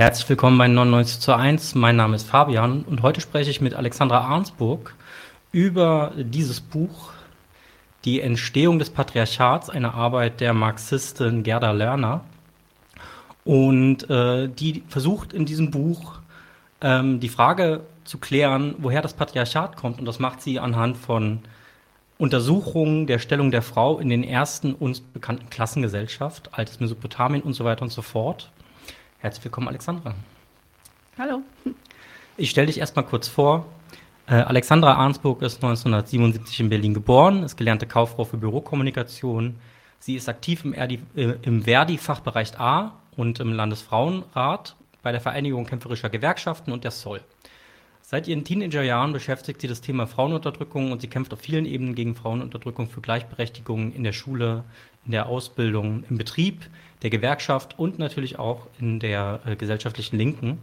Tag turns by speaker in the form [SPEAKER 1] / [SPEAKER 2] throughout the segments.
[SPEAKER 1] Herzlich willkommen bei 99 zu 1. Mein Name ist Fabian und heute spreche ich mit Alexandra Arnsburg über dieses Buch Die Entstehung des Patriarchats, eine Arbeit der Marxistin Gerda Lerner. Und äh, die versucht in diesem Buch ähm, die Frage zu klären, woher das Patriarchat kommt. Und das macht sie anhand von Untersuchungen der Stellung der Frau in den ersten uns bekannten Klassengesellschaft, altes Mesopotamien und so weiter und so fort. Herzlich willkommen, Alexandra.
[SPEAKER 2] Hallo.
[SPEAKER 1] Ich stelle dich erstmal kurz vor. Äh, Alexandra Arnsburg ist 1977 in Berlin geboren, ist gelernte Kauffrau für Bürokommunikation. Sie ist aktiv im, äh, im Verdi-Fachbereich A und im Landesfrauenrat bei der Vereinigung kämpferischer Gewerkschaften und der Soll. Seit ihren Teenagerjahren beschäftigt sie das Thema Frauenunterdrückung und sie kämpft auf vielen Ebenen gegen Frauenunterdrückung für Gleichberechtigung in der Schule, in der Ausbildung, im Betrieb, der Gewerkschaft und natürlich auch in der äh, gesellschaftlichen Linken.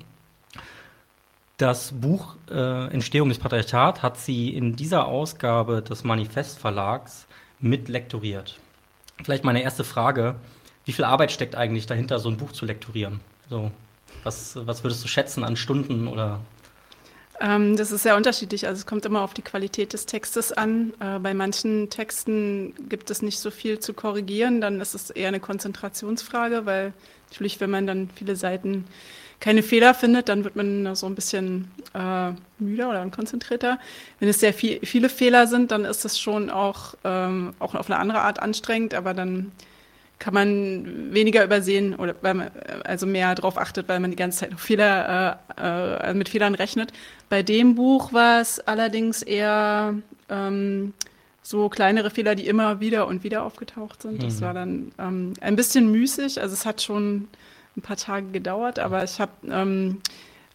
[SPEAKER 1] Das Buch äh, Entstehung des Patriarchats hat sie in dieser Ausgabe des Manifest Verlags mit lektoriert. Vielleicht meine erste Frage: Wie viel Arbeit steckt eigentlich dahinter, so ein Buch zu lektorieren? So, was, was würdest du schätzen an Stunden oder
[SPEAKER 2] ähm, das ist sehr unterschiedlich. Also es kommt immer auf die Qualität des Textes an. Äh, bei manchen Texten gibt es nicht so viel zu korrigieren. Dann ist es eher eine Konzentrationsfrage, weil natürlich, wenn man dann viele Seiten keine Fehler findet, dann wird man so ein bisschen äh, müder oder unkonzentrierter. Wenn es sehr viel, viele Fehler sind, dann ist es schon auch, ähm, auch auf eine andere Art anstrengend, aber dann kann man weniger übersehen oder weil man also mehr darauf achtet, weil man die ganze Zeit auf Fehler, äh, äh, mit Fehlern rechnet. Bei dem Buch war es allerdings eher ähm, so kleinere Fehler, die immer wieder und wieder aufgetaucht sind. Mhm. Das war dann ähm, ein bisschen müßig. Also es hat schon ein paar Tage gedauert, aber ich habe ähm,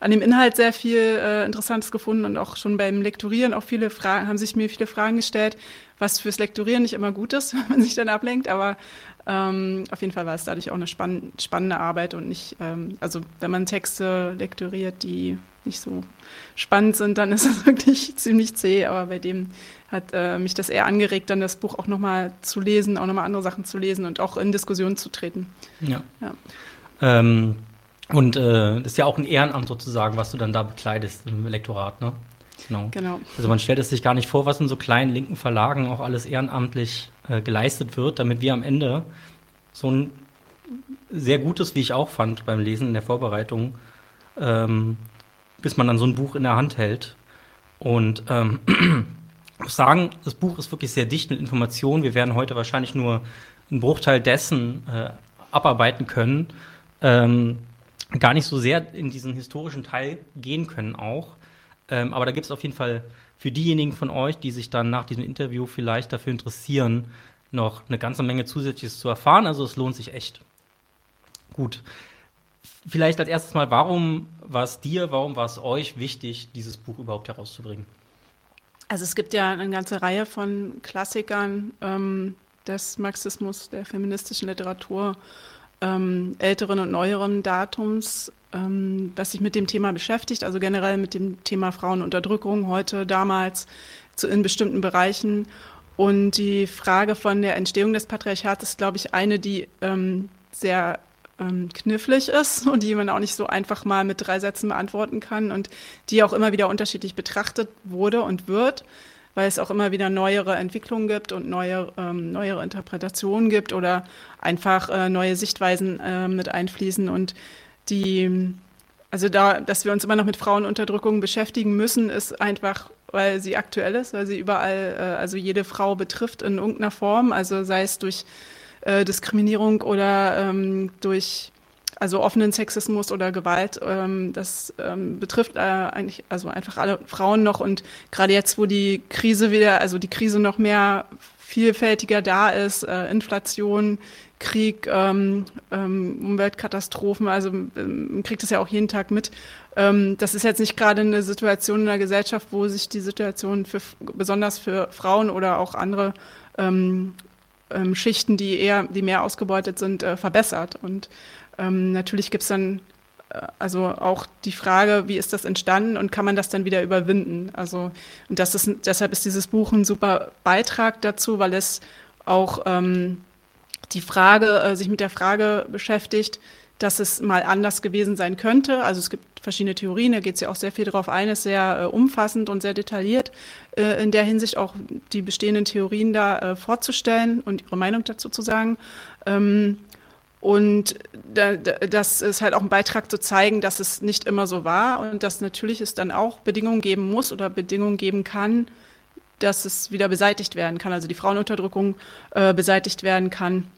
[SPEAKER 2] an dem Inhalt sehr viel äh, Interessantes gefunden und auch schon beim Lektorieren auch viele Fragen, haben sich mir viele Fragen gestellt, was fürs Lektorieren nicht immer gut ist, wenn man sich dann ablenkt, aber ähm, auf jeden Fall war es dadurch auch eine spann spannende Arbeit und nicht, ähm, also wenn man Texte lektoriert, die nicht so spannend sind, dann ist es wirklich ziemlich zäh, aber bei dem hat äh, mich das eher angeregt, dann das Buch auch nochmal zu lesen, auch nochmal andere Sachen zu lesen und auch in Diskussionen zu treten.
[SPEAKER 1] Ja. ja. Ähm, und äh, das ist ja auch ein Ehrenamt sozusagen, was du dann da bekleidest im Lektorat, ne? Genau. genau. Also man stellt es sich gar nicht vor, was in so kleinen linken Verlagen auch alles ehrenamtlich äh, geleistet wird, damit wir am Ende so ein sehr gutes, wie ich auch fand beim Lesen in der Vorbereitung, ähm, bis man dann so ein Buch in der Hand hält. Und ähm, ich muss sagen, das Buch ist wirklich sehr dicht mit Informationen. Wir werden heute wahrscheinlich nur einen Bruchteil dessen äh, abarbeiten können. Ähm, gar nicht so sehr in diesen historischen Teil gehen können auch. Ähm, aber da gibt es auf jeden Fall für diejenigen von euch, die sich dann nach diesem Interview vielleicht dafür interessieren, noch eine ganze Menge Zusätzliches zu erfahren. Also es lohnt sich echt. Gut. Vielleicht als erstes mal, warum war es dir, warum war es euch wichtig, dieses Buch überhaupt herauszubringen?
[SPEAKER 2] Also es gibt ja eine ganze Reihe von Klassikern ähm, des Marxismus, der feministischen Literatur, ähm, älteren und neueren Datums, ähm, was sich mit dem Thema beschäftigt, also generell mit dem Thema Frauenunterdrückung heute, damals zu, in bestimmten Bereichen. Und die Frage von der Entstehung des Patriarchats ist, glaube ich, eine, die ähm, sehr ähm, knifflig ist und die man auch nicht so einfach mal mit drei Sätzen beantworten kann und die auch immer wieder unterschiedlich betrachtet wurde und wird, weil es auch immer wieder neuere Entwicklungen gibt und neue, ähm, neuere Interpretationen gibt oder einfach äh, neue Sichtweisen äh, mit einfließen und die, also da, dass wir uns immer noch mit Frauenunterdrückung beschäftigen müssen, ist einfach, weil sie aktuell ist, weil sie überall, äh, also jede Frau betrifft in irgendeiner Form, also sei es durch äh, Diskriminierung oder ähm, durch also offenen Sexismus oder Gewalt, ähm, das ähm, betrifft äh, eigentlich also einfach alle Frauen noch und gerade jetzt, wo die Krise wieder, also die Krise noch mehr vielfältiger da ist, äh, Inflation, Krieg, ähm, ähm, Umweltkatastrophen, also ähm, man kriegt das ja auch jeden Tag mit. Ähm, das ist jetzt nicht gerade eine Situation in der Gesellschaft, wo sich die Situation für, besonders für Frauen oder auch andere ähm, ähm, Schichten, die eher, die mehr ausgebeutet sind, äh, verbessert. Und ähm, natürlich gibt es dann äh, also auch die Frage, wie ist das entstanden und kann man das dann wieder überwinden? Also und das ist deshalb ist dieses Buch ein super Beitrag dazu, weil es auch ähm, die Frage, äh, sich mit der Frage beschäftigt, dass es mal anders gewesen sein könnte. Also es gibt verschiedene Theorien, da geht es ja auch sehr viel darauf ein, ist sehr äh, umfassend und sehr detailliert äh, in der Hinsicht auch die bestehenden Theorien da äh, vorzustellen und ihre Meinung dazu zu sagen. Ähm, und da, da, das ist halt auch ein Beitrag zu zeigen, dass es nicht immer so war und dass natürlich es dann auch Bedingungen geben muss oder Bedingungen geben kann, dass es wieder beseitigt werden kann, also die Frauenunterdrückung äh, beseitigt werden kann.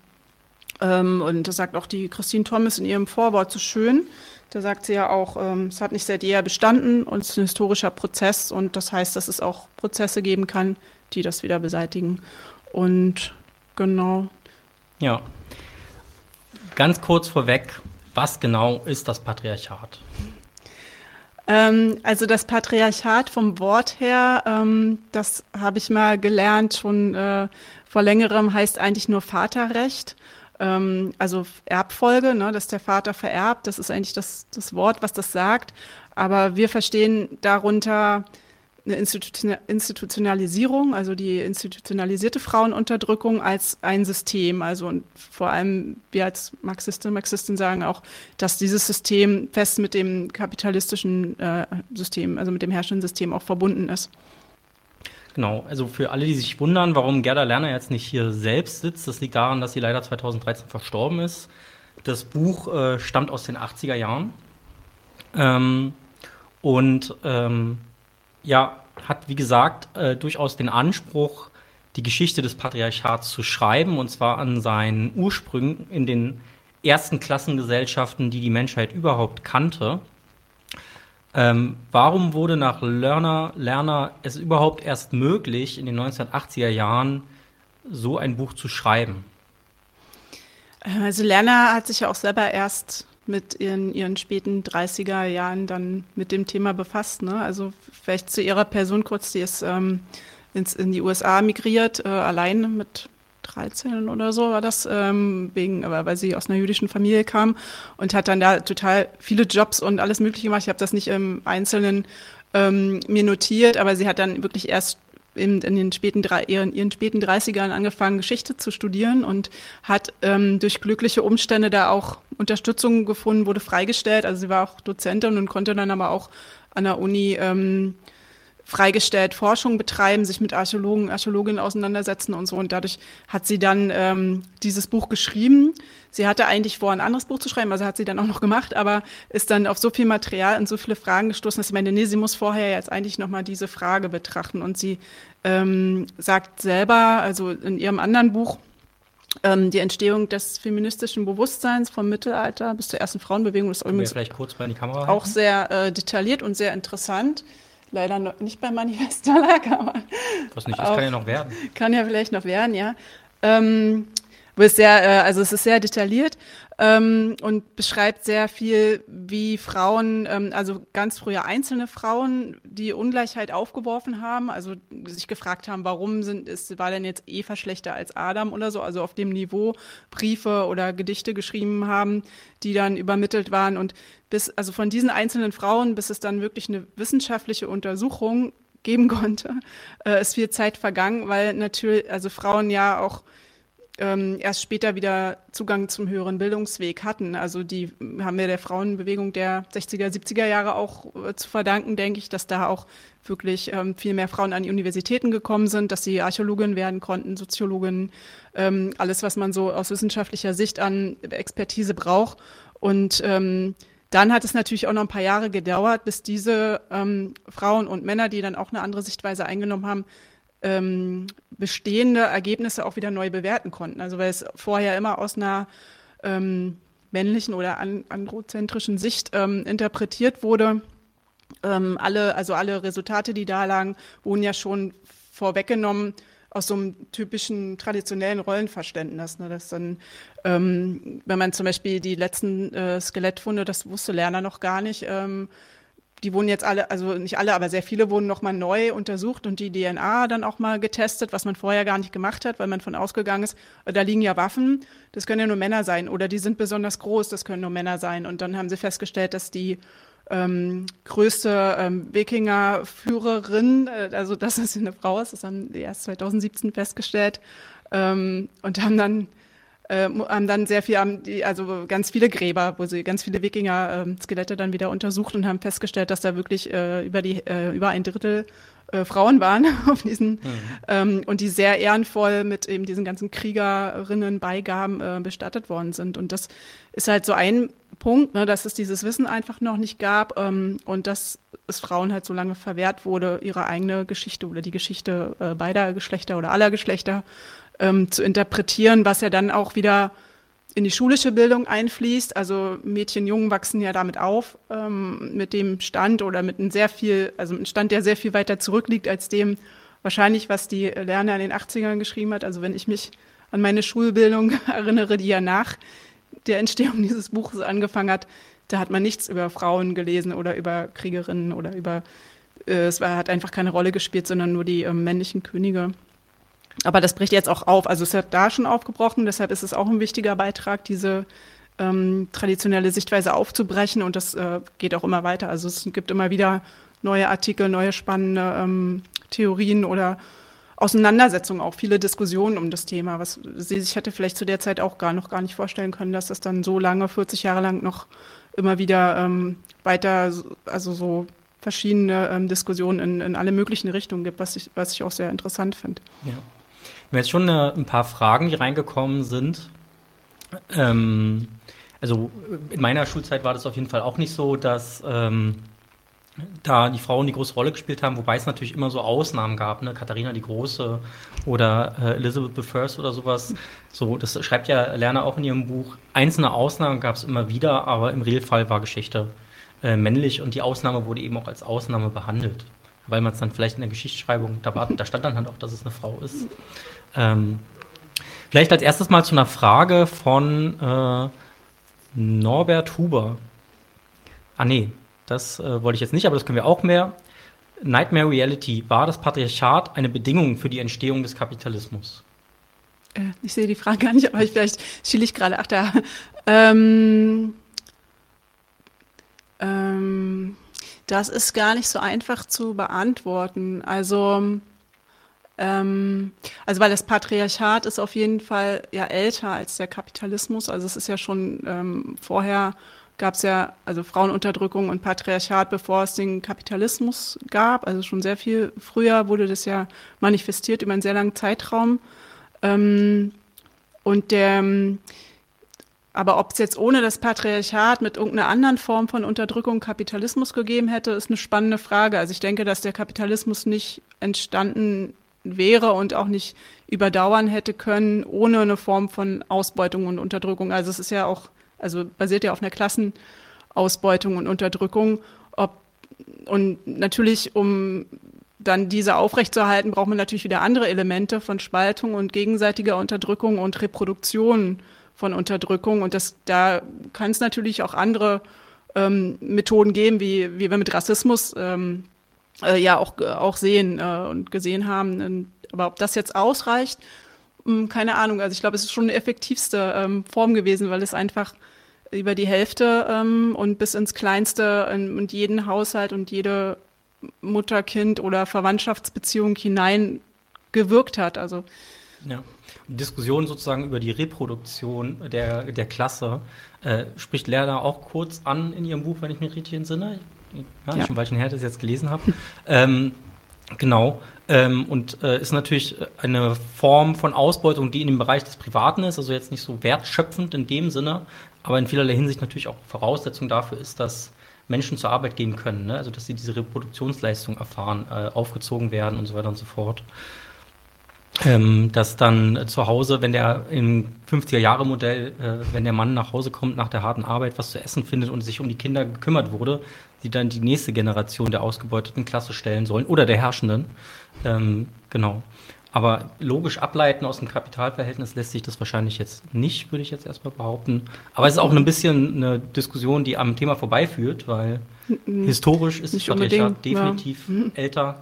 [SPEAKER 2] Ähm, und das sagt auch die Christine Thomas in ihrem Vorwort so schön. Da sagt sie ja auch, ähm, es hat nicht seit jeher bestanden und es ist ein historischer Prozess und das heißt, dass es auch Prozesse geben kann, die das wieder beseitigen. Und genau.
[SPEAKER 1] Ja, Ganz kurz vorweg, was genau ist das Patriarchat?
[SPEAKER 2] Ähm, also das Patriarchat vom Wort her, ähm, das habe ich mal gelernt, schon äh, vor längerem heißt eigentlich nur Vaterrecht. Ähm, also Erbfolge, ne, dass der Vater vererbt, das ist eigentlich das, das Wort, was das sagt. Aber wir verstehen darunter eine Institutionalisierung, also die institutionalisierte Frauenunterdrückung als ein System. Also und vor allem wir als Marxisten, Marxisten sagen auch, dass dieses System fest mit dem kapitalistischen äh, System, also mit dem herrschenden System auch verbunden ist.
[SPEAKER 1] Genau, also für alle, die sich wundern, warum Gerda Lerner jetzt nicht hier selbst sitzt, das liegt daran, dass sie leider 2013 verstorben ist. Das Buch äh, stammt aus den 80er Jahren. Ähm, und ähm, ja, hat, wie gesagt, äh, durchaus den Anspruch, die Geschichte des Patriarchats zu schreiben, und zwar an seinen Ursprüngen in den ersten Klassengesellschaften, die die Menschheit überhaupt kannte. Ähm, warum wurde nach Lerner, Lerner es überhaupt erst möglich, in den 1980er Jahren so ein Buch zu schreiben?
[SPEAKER 2] Also Lerner hat sich ja auch selber erst mit ihren, ihren späten 30er Jahren dann mit dem Thema befasst. Ne? Also vielleicht zu ihrer Person kurz, die ist ähm, ins, in die USA migriert, äh, allein mit 13 oder so war das, ähm, wegen, aber weil sie aus einer jüdischen Familie kam und hat dann da total viele Jobs und alles Mögliche gemacht. Ich habe das nicht im Einzelnen ähm, mir notiert, aber sie hat dann wirklich erst in, in den späten, ihren, ihren späten 30ern angefangen, Geschichte zu studieren und hat ähm, durch glückliche Umstände da auch Unterstützung gefunden, wurde freigestellt. Also sie war auch Dozentin und konnte dann aber auch an der Uni ähm, freigestellt Forschung betreiben, sich mit Archäologen, Archäologinnen auseinandersetzen und so. Und dadurch hat sie dann ähm, dieses Buch geschrieben. Sie hatte eigentlich vor, ein anderes Buch zu schreiben, also hat sie dann auch noch gemacht, aber ist dann auf so viel Material und so viele Fragen gestoßen, dass sie meinte, nee, sie muss vorher jetzt eigentlich nochmal diese Frage betrachten. Und sie ähm, sagt selber, also in ihrem anderen Buch, ähm, die Entstehung des feministischen Bewusstseins vom Mittelalter bis zur ersten Frauenbewegung ist übrigens
[SPEAKER 1] vielleicht kurz bei die Kamera
[SPEAKER 2] auch sehr äh, detailliert und sehr interessant leider noch nicht beim Manifest Verlag, aber.
[SPEAKER 1] Was nicht, das kann ja noch werden.
[SPEAKER 2] Kann ja vielleicht noch werden, ja. Ähm, ist sehr, äh, also es ist sehr detailliert ähm, und beschreibt sehr viel, wie Frauen, ähm, also ganz früher einzelne Frauen, die Ungleichheit aufgeworfen haben, also sich gefragt haben, warum sind, ist, war denn jetzt Eva schlechter als Adam oder so, also auf dem Niveau Briefe oder Gedichte geschrieben haben, die dann übermittelt waren. Und bis, also von diesen einzelnen Frauen, bis es dann wirklich eine wissenschaftliche Untersuchung geben konnte, äh, ist viel Zeit vergangen, weil natürlich, also Frauen ja auch ähm, erst später wieder Zugang zum höheren Bildungsweg hatten. Also die haben wir der Frauenbewegung der 60er, 70er Jahre auch äh, zu verdanken, denke ich, dass da auch wirklich ähm, viel mehr Frauen an die Universitäten gekommen sind, dass sie Archäologin werden konnten, Soziologin, ähm, alles, was man so aus wissenschaftlicher Sicht an Expertise braucht. Und ähm, dann hat es natürlich auch noch ein paar Jahre gedauert, bis diese ähm, Frauen und Männer, die dann auch eine andere Sichtweise eingenommen haben, ähm, bestehende Ergebnisse auch wieder neu bewerten konnten. Also weil es vorher immer aus einer ähm, männlichen oder an, androzentrischen Sicht ähm, interpretiert wurde. Ähm, alle, also alle Resultate, die da lagen, wurden ja schon vorweggenommen aus so einem typischen traditionellen Rollenverständnis. Ne? Das dann, ähm, wenn man zum Beispiel die letzten äh, Skelettfunde, das wusste Lerner noch gar nicht, ähm, die wurden jetzt alle, also nicht alle, aber sehr viele wurden nochmal neu untersucht und die DNA dann auch mal getestet, was man vorher gar nicht gemacht hat, weil man von ausgegangen ist, äh, da liegen ja Waffen, das können ja nur Männer sein oder die sind besonders groß, das können nur Männer sein. Und dann haben sie festgestellt, dass die ähm, größte ähm, Wikinger-Führerin, äh, also dass es eine Frau ist, das haben die erst 2017 festgestellt ähm, und haben dann äh, haben dann sehr viel, also ganz viele Gräber, wo sie ganz viele Wikinger-Skelette ähm, dann wieder untersucht und haben festgestellt, dass da wirklich äh, über die äh, über ein Drittel äh, Frauen waren auf diesen mhm. ähm, und die sehr ehrenvoll mit eben diesen ganzen Kriegerinnen Beigaben äh, bestattet worden sind. Und das ist halt so ein Punkt, ne, dass es dieses Wissen einfach noch nicht gab ähm, und dass es Frauen halt so lange verwehrt wurde, ihre eigene Geschichte oder die Geschichte äh, beider Geschlechter oder aller Geschlechter ähm, zu interpretieren, was ja dann auch wieder in die schulische Bildung einfließt. Also Mädchen, Jungen wachsen ja damit auf, ähm, mit dem Stand oder mit einem sehr viel, also einem Stand, der sehr viel weiter zurückliegt als dem wahrscheinlich, was die Lerner in den 80ern geschrieben hat. Also wenn ich mich an meine Schulbildung erinnere, die ja nach der Entstehung dieses Buches angefangen hat, da hat man nichts über Frauen gelesen oder über Kriegerinnen oder über, äh, es war, hat einfach keine Rolle gespielt, sondern nur die äh, männlichen Könige. Aber das bricht jetzt auch auf. Also es hat da schon aufgebrochen, deshalb ist es auch ein wichtiger Beitrag, diese ähm, traditionelle Sichtweise aufzubrechen und das äh, geht auch immer weiter. Also es gibt immer wieder neue Artikel, neue spannende ähm, Theorien oder Auseinandersetzungen, auch viele Diskussionen um das Thema, was sie sich hätte vielleicht zu der Zeit auch gar noch gar nicht vorstellen können, dass das dann so lange, 40 Jahre lang noch immer wieder ähm, weiter, also so verschiedene ähm, Diskussionen in, in alle möglichen Richtungen gibt, was ich, was ich auch sehr interessant finde.
[SPEAKER 1] Ja. Haben jetzt schon eine, ein paar Fragen, die reingekommen sind. Ähm, also in meiner Schulzeit war das auf jeden Fall auch nicht so, dass ähm, da die Frauen die große Rolle gespielt haben, wobei es natürlich immer so Ausnahmen gab, ne? Katharina die Große oder äh, Elizabeth I oder sowas. So, das schreibt ja Lerner auch in ihrem Buch. Einzelne Ausnahmen gab es immer wieder, aber im Regelfall war Geschichte äh, männlich und die Ausnahme wurde eben auch als Ausnahme behandelt, weil man es dann vielleicht in der Geschichtsschreibung, da, war, da stand dann halt auch, dass es eine Frau ist. Ähm, vielleicht als erstes mal zu einer Frage von äh, Norbert Huber. Ah nee, das äh, wollte ich jetzt nicht, aber das können wir auch mehr. Nightmare Reality. War das Patriarchat eine Bedingung für die Entstehung des Kapitalismus?
[SPEAKER 2] Äh, ich sehe die Frage gar nicht, aber ich, vielleicht schiele ich gerade. Ach da. Ähm, ähm, das ist gar nicht so einfach zu beantworten. Also, ähm, also weil das Patriarchat ist auf jeden Fall ja älter als der Kapitalismus. Also es ist ja schon ähm, vorher gab es ja also Frauenunterdrückung und Patriarchat, bevor es den Kapitalismus gab. Also schon sehr viel früher wurde das ja manifestiert über einen sehr langen Zeitraum. Ähm, und der, aber ob es jetzt ohne das Patriarchat mit irgendeiner anderen Form von Unterdrückung Kapitalismus gegeben hätte, ist eine spannende Frage. Also ich denke, dass der Kapitalismus nicht entstanden wäre und auch nicht überdauern hätte können ohne eine Form von Ausbeutung und Unterdrückung. Also es ist ja auch also basiert ja auf einer Klassenausbeutung und Unterdrückung. Ob, und natürlich, um dann diese aufrechtzuerhalten, braucht man natürlich wieder andere Elemente von Spaltung und gegenseitiger Unterdrückung und Reproduktion von Unterdrückung. Und das, da kann es natürlich auch andere ähm, Methoden geben, wie, wie wir mit Rassismus ähm, äh, ja auch, auch sehen äh, und gesehen haben. Aber ob das jetzt ausreicht, mh, hm, keine Ahnung. Also ich glaube, es ist schon die effektivste ähm, Form gewesen, weil es einfach über die Hälfte ähm, und bis ins Kleinste in, und jeden Haushalt und jede Mutter-Kind- oder Verwandtschaftsbeziehung hinein gewirkt hat. Also
[SPEAKER 1] ja. Diskussion sozusagen über die Reproduktion der, der Klasse äh, spricht Lerner auch kurz an in ihrem Buch, wenn ich mich richtig entsinne. Ja, ja. Schon weil ich her das jetzt gelesen habe. ähm, genau. Ähm, und äh, ist natürlich eine Form von Ausbeutung, die in dem Bereich des Privaten ist, also jetzt nicht so wertschöpfend in dem Sinne, aber in vielerlei Hinsicht natürlich auch Voraussetzung dafür ist, dass Menschen zur Arbeit gehen können, ne? also dass sie diese Reproduktionsleistung erfahren, äh, aufgezogen werden und so weiter und so fort. Ähm, dass dann zu Hause, wenn der im 50er-Jahre-Modell, äh, wenn der Mann nach Hause kommt nach der harten Arbeit, was zu essen findet und sich um die Kinder gekümmert wurde, die dann die nächste Generation der ausgebeuteten Klasse stellen sollen oder der Herrschenden. Ähm, genau. Aber logisch ableiten aus dem Kapitalverhältnis lässt sich das wahrscheinlich jetzt nicht, würde ich jetzt erstmal behaupten. Aber es ist auch ein bisschen eine Diskussion, die am Thema vorbeiführt, weil mhm. historisch ist das Patriarchat definitiv ja. Mhm. älter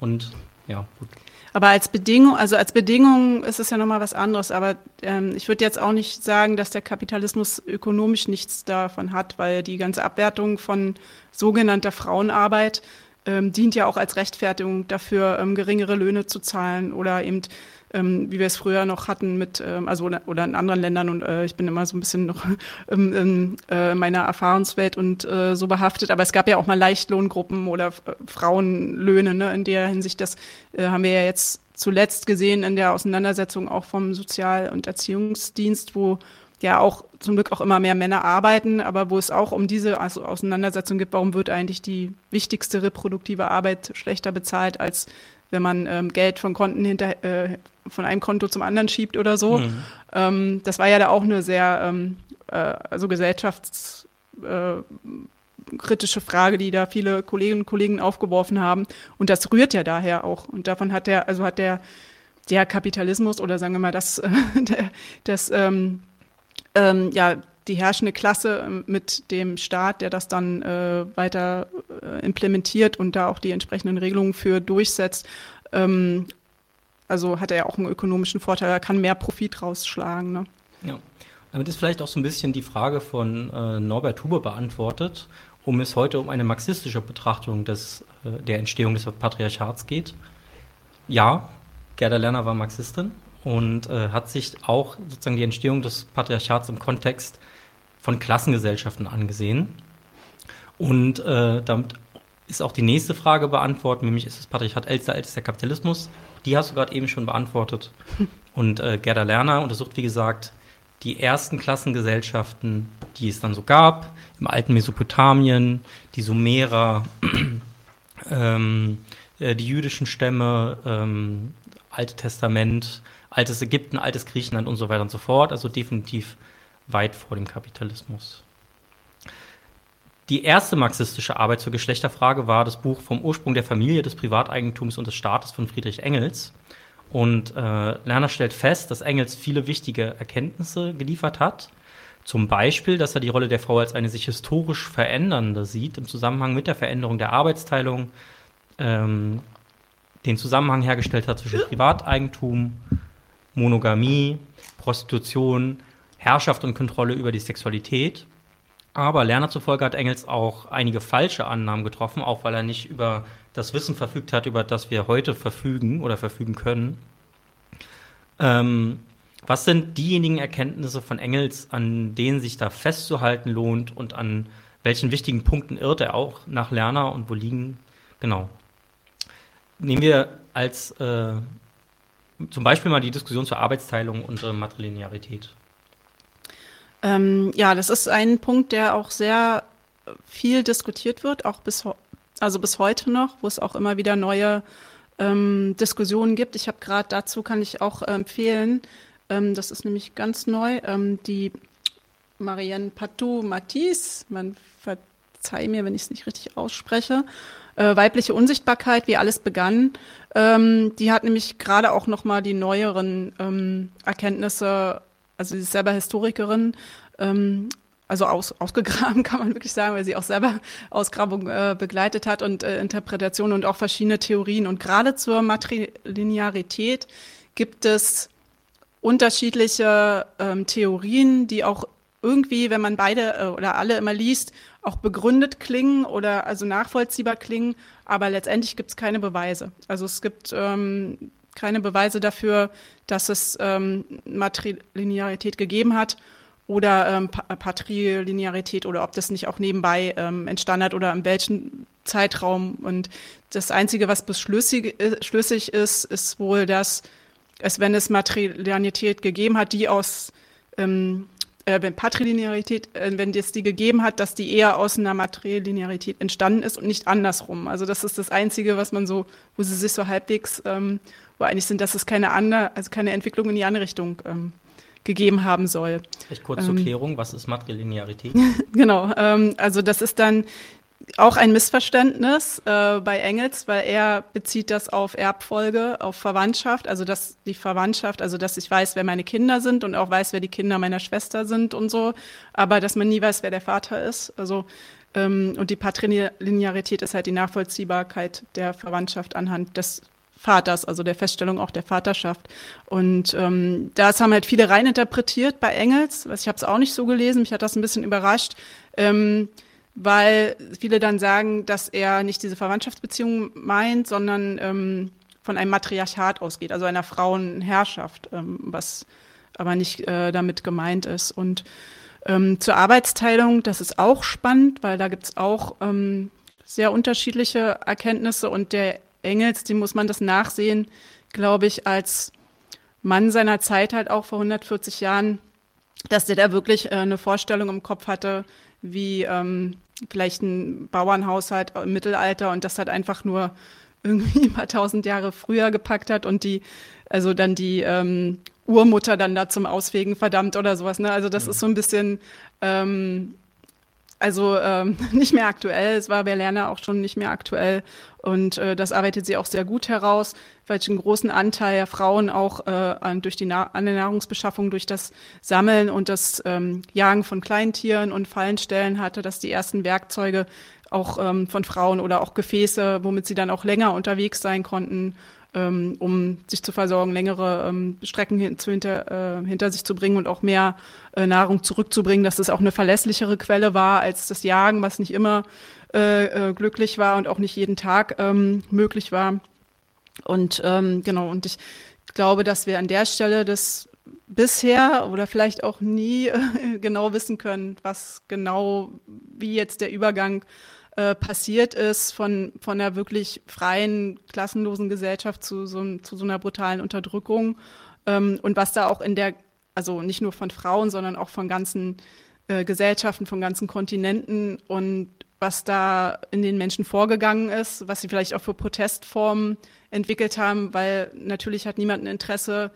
[SPEAKER 1] und ja, gut.
[SPEAKER 2] Aber als Bedingung, also als Bedingung ist es ja nochmal was anderes. Aber ähm, ich würde jetzt auch nicht sagen, dass der Kapitalismus ökonomisch nichts davon hat, weil die ganze Abwertung von sogenannter Frauenarbeit ähm, dient ja auch als Rechtfertigung dafür, ähm, geringere Löhne zu zahlen oder eben ähm, wie wir es früher noch hatten mit, ähm, also oder, oder, in anderen Ländern und äh, ich bin immer so ein bisschen noch in, in äh, meiner Erfahrungswelt und äh, so behaftet, aber es gab ja auch mal Leichtlohngruppen oder äh, Frauenlöhne, ne? in der Hinsicht, das äh, haben wir ja jetzt zuletzt gesehen in der Auseinandersetzung auch vom Sozial- und Erziehungsdienst, wo ja auch zum Glück auch immer mehr Männer arbeiten, aber wo es auch um diese Auseinandersetzung gibt, warum wird eigentlich die wichtigste reproduktive Arbeit schlechter bezahlt, als wenn man ähm, Geld von Konten hinter, äh, von einem Konto zum anderen schiebt oder so. Mhm. Ähm, das war ja da auch eine sehr ähm, äh, also gesellschaftskritische äh, Frage, die da viele Kolleginnen und Kollegen aufgeworfen haben. Und das rührt ja daher auch. Und davon hat der, also hat der der Kapitalismus oder sagen wir mal das, der, das ähm, ähm, ja, die herrschende Klasse ähm, mit dem Staat, der das dann äh, weiter äh, implementiert und da auch die entsprechenden Regelungen für durchsetzt. Ähm, also hat er ja auch einen ökonomischen Vorteil, er kann mehr Profit rausschlagen. Ne?
[SPEAKER 1] Ja, damit ist vielleicht auch so ein bisschen die Frage von äh, Norbert Huber beantwortet, um es heute um eine marxistische Betrachtung des, äh, der Entstehung des Patriarchats geht. Ja, Gerda Lerner war Marxistin und äh, hat sich auch sozusagen die Entstehung des Patriarchats im Kontext von Klassengesellschaften angesehen. Und äh, damit ist auch die nächste Frage beantwortet, nämlich ist das Patriarchat älter als der Kapitalismus? Die hast du gerade eben schon beantwortet. Und äh, Gerda Lerner untersucht, wie gesagt, die ersten Klassengesellschaften, die es dann so gab, im alten Mesopotamien, die Sumerer, ähm, äh, die jüdischen Stämme, ähm, Alte Testament, altes Ägypten, altes Griechenland und so weiter und so fort. Also definitiv weit vor dem Kapitalismus. Die erste marxistische Arbeit zur Geschlechterfrage war das Buch Vom Ursprung der Familie, des Privateigentums und des Staates von Friedrich Engels. Und äh, Lerner stellt fest, dass Engels viele wichtige Erkenntnisse geliefert hat. Zum Beispiel, dass er die Rolle der Frau als eine sich historisch verändernde sieht im Zusammenhang mit der Veränderung der Arbeitsteilung, ähm, den Zusammenhang hergestellt hat zwischen Privateigentum, Monogamie, Prostitution, Herrschaft und Kontrolle über die Sexualität. Aber Lerner zufolge hat Engels auch einige falsche Annahmen getroffen, auch weil er nicht über das Wissen verfügt hat, über das wir heute verfügen oder verfügen können. Ähm, was sind diejenigen Erkenntnisse von Engels, an denen sich da festzuhalten lohnt und an welchen wichtigen Punkten irrt er auch nach Lerner und wo liegen? Genau. Nehmen wir als äh, zum Beispiel mal die Diskussion zur Arbeitsteilung und äh, Matrilinearität.
[SPEAKER 2] Ähm, ja, das ist ein Punkt, der auch sehr viel diskutiert wird, auch bis, also bis heute noch, wo es auch immer wieder neue ähm, Diskussionen gibt. Ich habe gerade dazu, kann ich auch empfehlen, ähm, das ist nämlich ganz neu, ähm, die Marianne Patou-Matisse, man verzeih mir, wenn ich es nicht richtig ausspreche, äh, weibliche Unsichtbarkeit, wie alles begann. Ähm, die hat nämlich gerade auch noch mal die neueren ähm, Erkenntnisse, also sie ist selber Historikerin, ähm, also aus, ausgegraben kann man wirklich sagen, weil sie auch selber Ausgrabung äh, begleitet hat und äh, Interpretation und auch verschiedene Theorien. Und gerade zur Matrilinearität gibt es unterschiedliche ähm, Theorien, die auch irgendwie, wenn man beide äh, oder alle immer liest, auch begründet klingen oder also nachvollziehbar klingen, aber letztendlich gibt es keine Beweise. Also es gibt ähm, keine Beweise dafür, dass es ähm, Matrilinearität gegeben hat oder ähm, Patrilinearität oder ob das nicht auch nebenbei ähm, entstanden hat oder in welchem Zeitraum. Und das Einzige, was beschlüssig äh, schlüssig ist, ist wohl, dass es, wenn es Matrilinearität gegeben hat, die aus ähm, äh, wenn Patrilinearität, äh, wenn es die gegeben hat, dass die eher aus einer Matrilinearität entstanden ist und nicht andersrum. Also das ist das Einzige, was man so, wo sie sich so halbwegs, ähm, wo eigentlich sind, dass es keine andere, also keine Entwicklung in die andere Richtung ähm, gegeben haben soll.
[SPEAKER 1] Vielleicht kurz zur ähm, Klärung, was ist Matrilinearität?
[SPEAKER 2] genau, ähm, also das ist dann auch ein Missverständnis äh, bei Engels, weil er bezieht das auf Erbfolge, auf Verwandtschaft, also dass die Verwandtschaft, also dass ich weiß, wer meine Kinder sind und auch weiß, wer die Kinder meiner Schwester sind und so, aber dass man nie weiß, wer der Vater ist. Also ähm, und die Patrilinearität ist halt die Nachvollziehbarkeit der Verwandtschaft anhand des Vaters, also der Feststellung auch der Vaterschaft. Und ähm, das haben halt viele reininterpretiert bei Engels. Ich habe es auch nicht so gelesen, mich hat das ein bisschen überrascht. Ähm, weil viele dann sagen, dass er nicht diese Verwandtschaftsbeziehung meint, sondern ähm, von einem Matriarchat ausgeht, also einer Frauenherrschaft, ähm, was aber nicht äh, damit gemeint ist. Und ähm, zur Arbeitsteilung, das ist auch spannend, weil da gibt es auch ähm, sehr unterschiedliche Erkenntnisse und der Engels, dem muss man das nachsehen, glaube ich, als Mann seiner Zeit halt auch vor 140 Jahren, dass der da wirklich äh, eine Vorstellung im Kopf hatte, wie ähm, vielleicht ein Bauernhaushalt im Mittelalter und das hat einfach nur irgendwie ein paar tausend Jahre früher gepackt hat und die, also dann die ähm, Urmutter dann da zum Auswegen verdammt oder sowas. Ne? Also das ja. ist so ein bisschen, ähm, also ähm, nicht mehr aktuell. Es war bei Lerner auch schon nicht mehr aktuell. Und äh, das arbeitet sie auch sehr gut heraus, welchen großen Anteil der Frauen auch äh, an, durch die Na an der Nahrungsbeschaffung, durch das Sammeln und das ähm, Jagen von Kleintieren und Fallenstellen hatte, dass die ersten Werkzeuge auch ähm, von Frauen oder auch Gefäße, womit sie dann auch länger unterwegs sein konnten, ähm, um sich zu versorgen, längere ähm, Strecken hin, zu hinter, äh, hinter sich zu bringen und auch mehr äh, Nahrung zurückzubringen, dass es auch eine verlässlichere Quelle war als das Jagen, was nicht immer äh, äh, glücklich war und auch nicht jeden Tag ähm, möglich war. Und ähm, genau, und ich glaube, dass wir an der Stelle das bisher oder vielleicht auch nie äh, genau wissen können, was genau, wie jetzt der Übergang äh, passiert ist von, von einer wirklich freien, klassenlosen Gesellschaft zu so, zu so einer brutalen Unterdrückung ähm, und was da auch in der, also nicht nur von Frauen, sondern auch von ganzen äh, Gesellschaften, von ganzen Kontinenten und was da in den Menschen vorgegangen ist, was sie vielleicht auch für Protestformen entwickelt haben, weil natürlich hat niemand ein Interesse,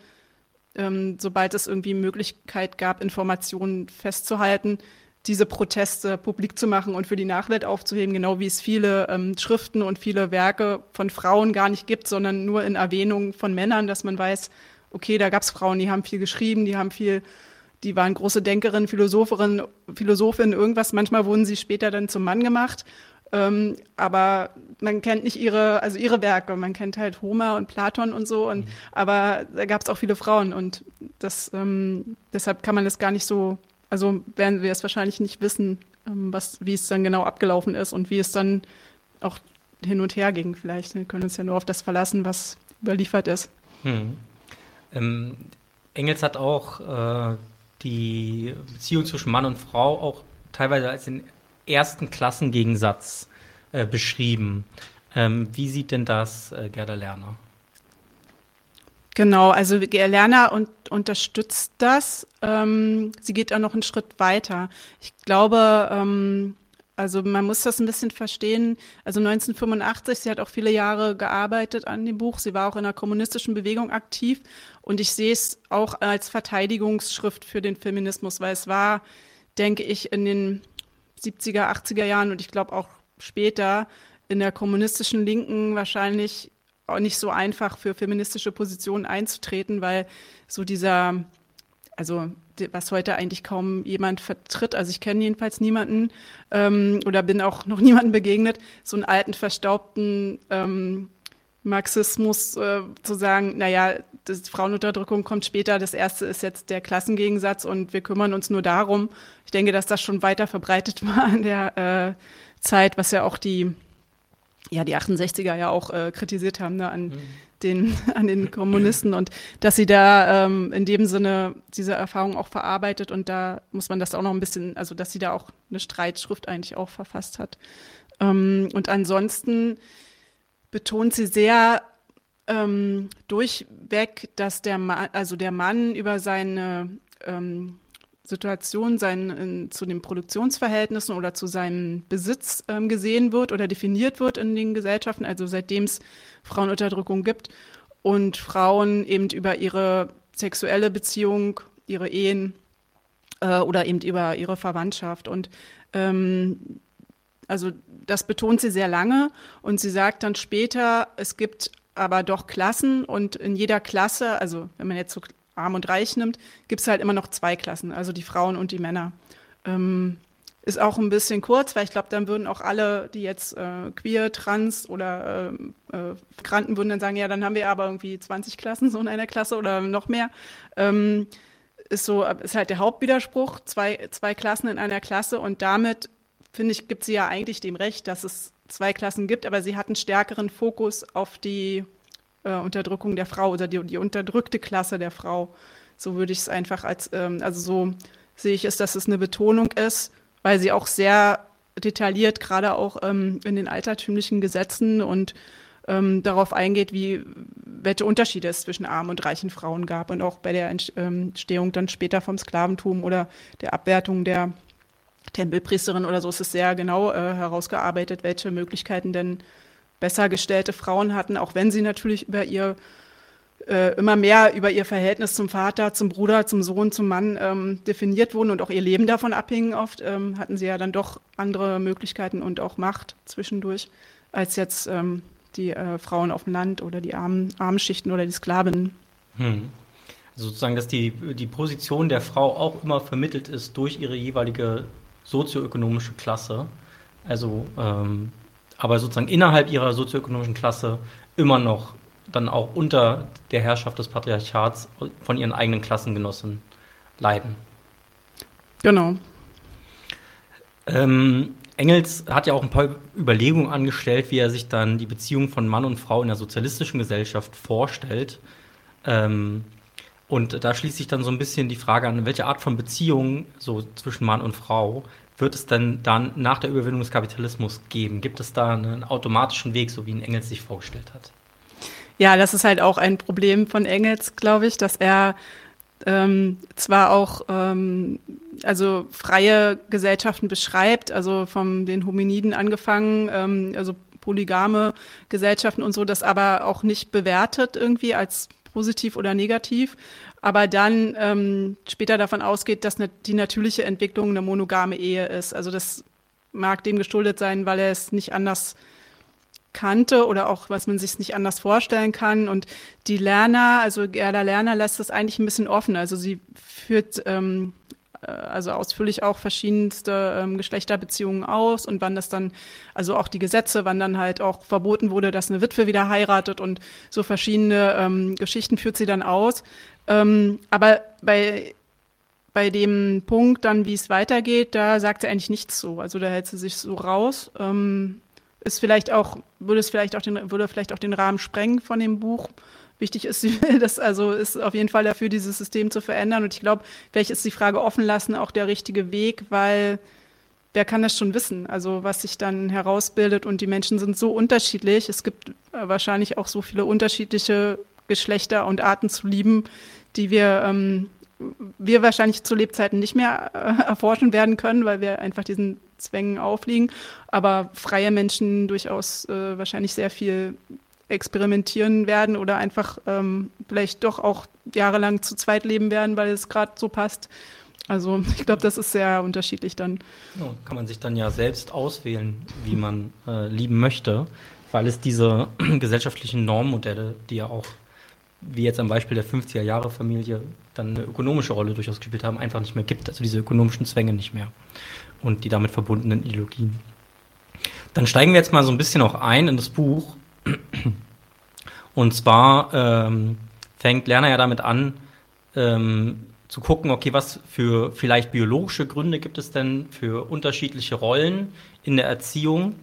[SPEAKER 2] ähm, sobald es irgendwie Möglichkeit gab, Informationen festzuhalten, diese Proteste publik zu machen und für die Nachwelt aufzuheben, genau wie es viele ähm, Schriften und viele Werke von Frauen gar nicht gibt, sondern nur in Erwähnung von Männern, dass man weiß, okay, da gab es Frauen, die haben viel geschrieben, die haben viel, die waren große Denkerinnen, Philosopherin, Philosophin, irgendwas. Manchmal wurden sie später dann zum Mann gemacht. Ähm, aber man kennt nicht ihre, also ihre Werke. Man kennt halt Homer und Platon und so. Und, mhm. Aber da gab es auch viele Frauen und das, ähm, deshalb kann man das gar nicht so also werden wir es wahrscheinlich nicht wissen, ähm, was, wie es dann genau abgelaufen ist und wie es dann auch hin und her ging. Vielleicht wir können uns ja nur auf das verlassen, was überliefert ist. Hm.
[SPEAKER 1] Ähm, Engels hat auch äh, die Beziehung zwischen Mann und Frau auch teilweise als den ersten Klassengegensatz äh, beschrieben. Ähm, wie sieht denn das äh, Gerda Lerner?
[SPEAKER 2] Genau, also Lerner und, unterstützt das. Ähm, sie geht auch noch einen Schritt weiter. Ich glaube, ähm, also man muss das ein bisschen verstehen. Also 1985, sie hat auch viele Jahre gearbeitet an dem Buch. Sie war auch in der kommunistischen Bewegung aktiv. Und ich sehe es auch als Verteidigungsschrift für den Feminismus, weil es war, denke ich, in den 70er, 80er Jahren und ich glaube auch später in der kommunistischen Linken wahrscheinlich auch nicht so einfach für feministische Positionen einzutreten, weil so dieser, also was heute eigentlich kaum jemand vertritt, also ich kenne jedenfalls niemanden ähm, oder bin auch noch niemandem begegnet, so einen alten, verstaubten ähm, Marxismus äh, zu sagen, naja, das Frauenunterdrückung kommt später, das erste ist jetzt der Klassengegensatz und wir kümmern uns nur darum. Ich denke, dass das schon weiter verbreitet war in der äh, Zeit, was ja auch die ja die 68er ja auch äh, kritisiert haben ne, an, mhm. Den, an den Kommunisten und dass sie da ähm, in dem Sinne diese Erfahrung auch verarbeitet und da muss man das auch noch ein bisschen, also dass sie da auch eine Streitschrift eigentlich auch verfasst hat. Ähm, und ansonsten betont sie sehr ähm, durchweg, dass der Mann, also der Mann über seine ähm, Situation sein, in, zu den Produktionsverhältnissen oder zu seinem Besitz ähm, gesehen wird oder definiert wird in den Gesellschaften, also seitdem es Frauenunterdrückung gibt und Frauen eben über ihre sexuelle Beziehung, ihre Ehen äh, oder eben über ihre Verwandtschaft. Und ähm, also das betont sie sehr lange und sie sagt dann später, es gibt aber doch Klassen und in jeder Klasse, also wenn man jetzt so Arm und Reich nimmt, gibt es halt immer noch zwei Klassen, also die Frauen und die Männer. Ähm, ist auch ein bisschen kurz, weil ich glaube, dann würden auch alle, die jetzt äh, queer, trans oder äh, äh, Migranten würden dann sagen, ja, dann haben wir aber irgendwie 20 Klassen so in einer Klasse oder noch mehr. Ähm, ist so, ist halt der Hauptwiderspruch, zwei, zwei Klassen in einer Klasse und damit finde ich, gibt sie ja eigentlich dem Recht, dass es zwei Klassen gibt, aber sie hat einen stärkeren Fokus auf die äh, Unterdrückung der Frau oder die, die, unterdrückte Klasse der Frau. So würde ich es einfach als, ähm, also so sehe ich es, dass es eine Betonung ist, weil sie auch sehr detailliert, gerade auch ähm, in den altertümlichen Gesetzen und ähm, darauf eingeht, wie, welche Unterschiede es zwischen armen und reichen Frauen gab und auch bei der ähm, Entstehung dann später vom Sklaventum oder der Abwertung der Tempelpriesterin oder so ist es sehr genau äh, herausgearbeitet, welche Möglichkeiten denn besser gestellte Frauen hatten, auch wenn sie natürlich über ihr äh, immer mehr über ihr Verhältnis zum Vater, zum Bruder, zum Sohn, zum Mann ähm, definiert wurden und auch ihr Leben davon abhing oft, ähm, hatten sie ja dann doch andere Möglichkeiten und auch Macht zwischendurch als jetzt ähm, die äh, Frauen auf dem Land oder die armen, armen Schichten oder die Sklavinnen. Hm.
[SPEAKER 1] Also sozusagen, dass die, die Position der Frau auch immer vermittelt ist durch ihre jeweilige sozioökonomische Klasse. Also, ähm, aber sozusagen innerhalb ihrer sozioökonomischen Klasse immer noch dann auch unter der Herrschaft des Patriarchats von ihren eigenen Klassengenossen leiden.
[SPEAKER 2] Genau.
[SPEAKER 1] Ähm, Engels hat ja auch ein paar Überlegungen angestellt, wie er sich dann die Beziehung von Mann und Frau in der sozialistischen Gesellschaft vorstellt. Ähm, und da schließt sich dann so ein bisschen die Frage an, welche Art von Beziehung so zwischen Mann und Frau wird es denn dann nach der Überwindung des Kapitalismus geben? Gibt es da einen automatischen Weg, so wie ihn Engels sich vorgestellt hat?
[SPEAKER 2] Ja, das ist halt auch ein Problem von Engels, glaube ich, dass er ähm, zwar auch ähm, also freie Gesellschaften beschreibt, also von den Hominiden angefangen, ähm, also polygame Gesellschaften und so, das aber auch nicht bewertet irgendwie als positiv oder negativ, aber dann ähm, später davon ausgeht, dass ne, die natürliche Entwicklung eine monogame Ehe ist. Also das mag dem geschuldet sein, weil er es nicht anders kannte oder auch, was man sich nicht anders vorstellen kann. Und die Lerner, also Gerda Lerner lässt das eigentlich ein bisschen offen. Also sie führt ähm, äh, also ausführlich auch verschiedenste ähm, Geschlechterbeziehungen aus und wann das dann, also auch die Gesetze, wann dann halt auch verboten wurde, dass eine Witwe wieder heiratet und so verschiedene ähm, Geschichten führt sie dann aus. Ähm, aber bei bei dem Punkt dann, wie es weitergeht, da sagt sie eigentlich nichts so. Also da hält sie sich so raus. Ähm, ist vielleicht auch, würde es vielleicht auch den, würde vielleicht auch den Rahmen sprengen von dem Buch. Wichtig ist, das also ist auf jeden Fall dafür, dieses System zu verändern. Und ich glaube, vielleicht ist die Frage offen lassen auch der richtige Weg, weil wer kann das schon wissen? Also was sich dann herausbildet und die Menschen sind so unterschiedlich. Es gibt wahrscheinlich auch so viele unterschiedliche Geschlechter und Arten zu lieben, die wir ähm, wir wahrscheinlich zu Lebzeiten nicht mehr äh, erforschen werden können, weil wir einfach diesen Zwängen aufliegen, aber freie Menschen durchaus äh, wahrscheinlich sehr viel experimentieren werden oder einfach ähm, vielleicht doch auch jahrelang zu zweit leben werden, weil es gerade so passt. Also ich glaube, das ist sehr unterschiedlich dann.
[SPEAKER 1] Ja, kann man sich dann ja selbst auswählen, wie man äh, lieben möchte, weil es diese gesellschaftlichen Normmodelle, die ja auch, wie jetzt am Beispiel der 50er-Jahre-Familie, dann eine ökonomische Rolle durchaus gespielt haben, einfach nicht mehr gibt. Also diese ökonomischen Zwänge nicht mehr und die damit verbundenen Ideologien. Dann steigen wir jetzt mal so ein bisschen auch ein in das Buch. Und zwar ähm, fängt Lerner ja damit an, ähm, zu gucken, okay, was für vielleicht biologische Gründe gibt es denn für unterschiedliche Rollen in der Erziehung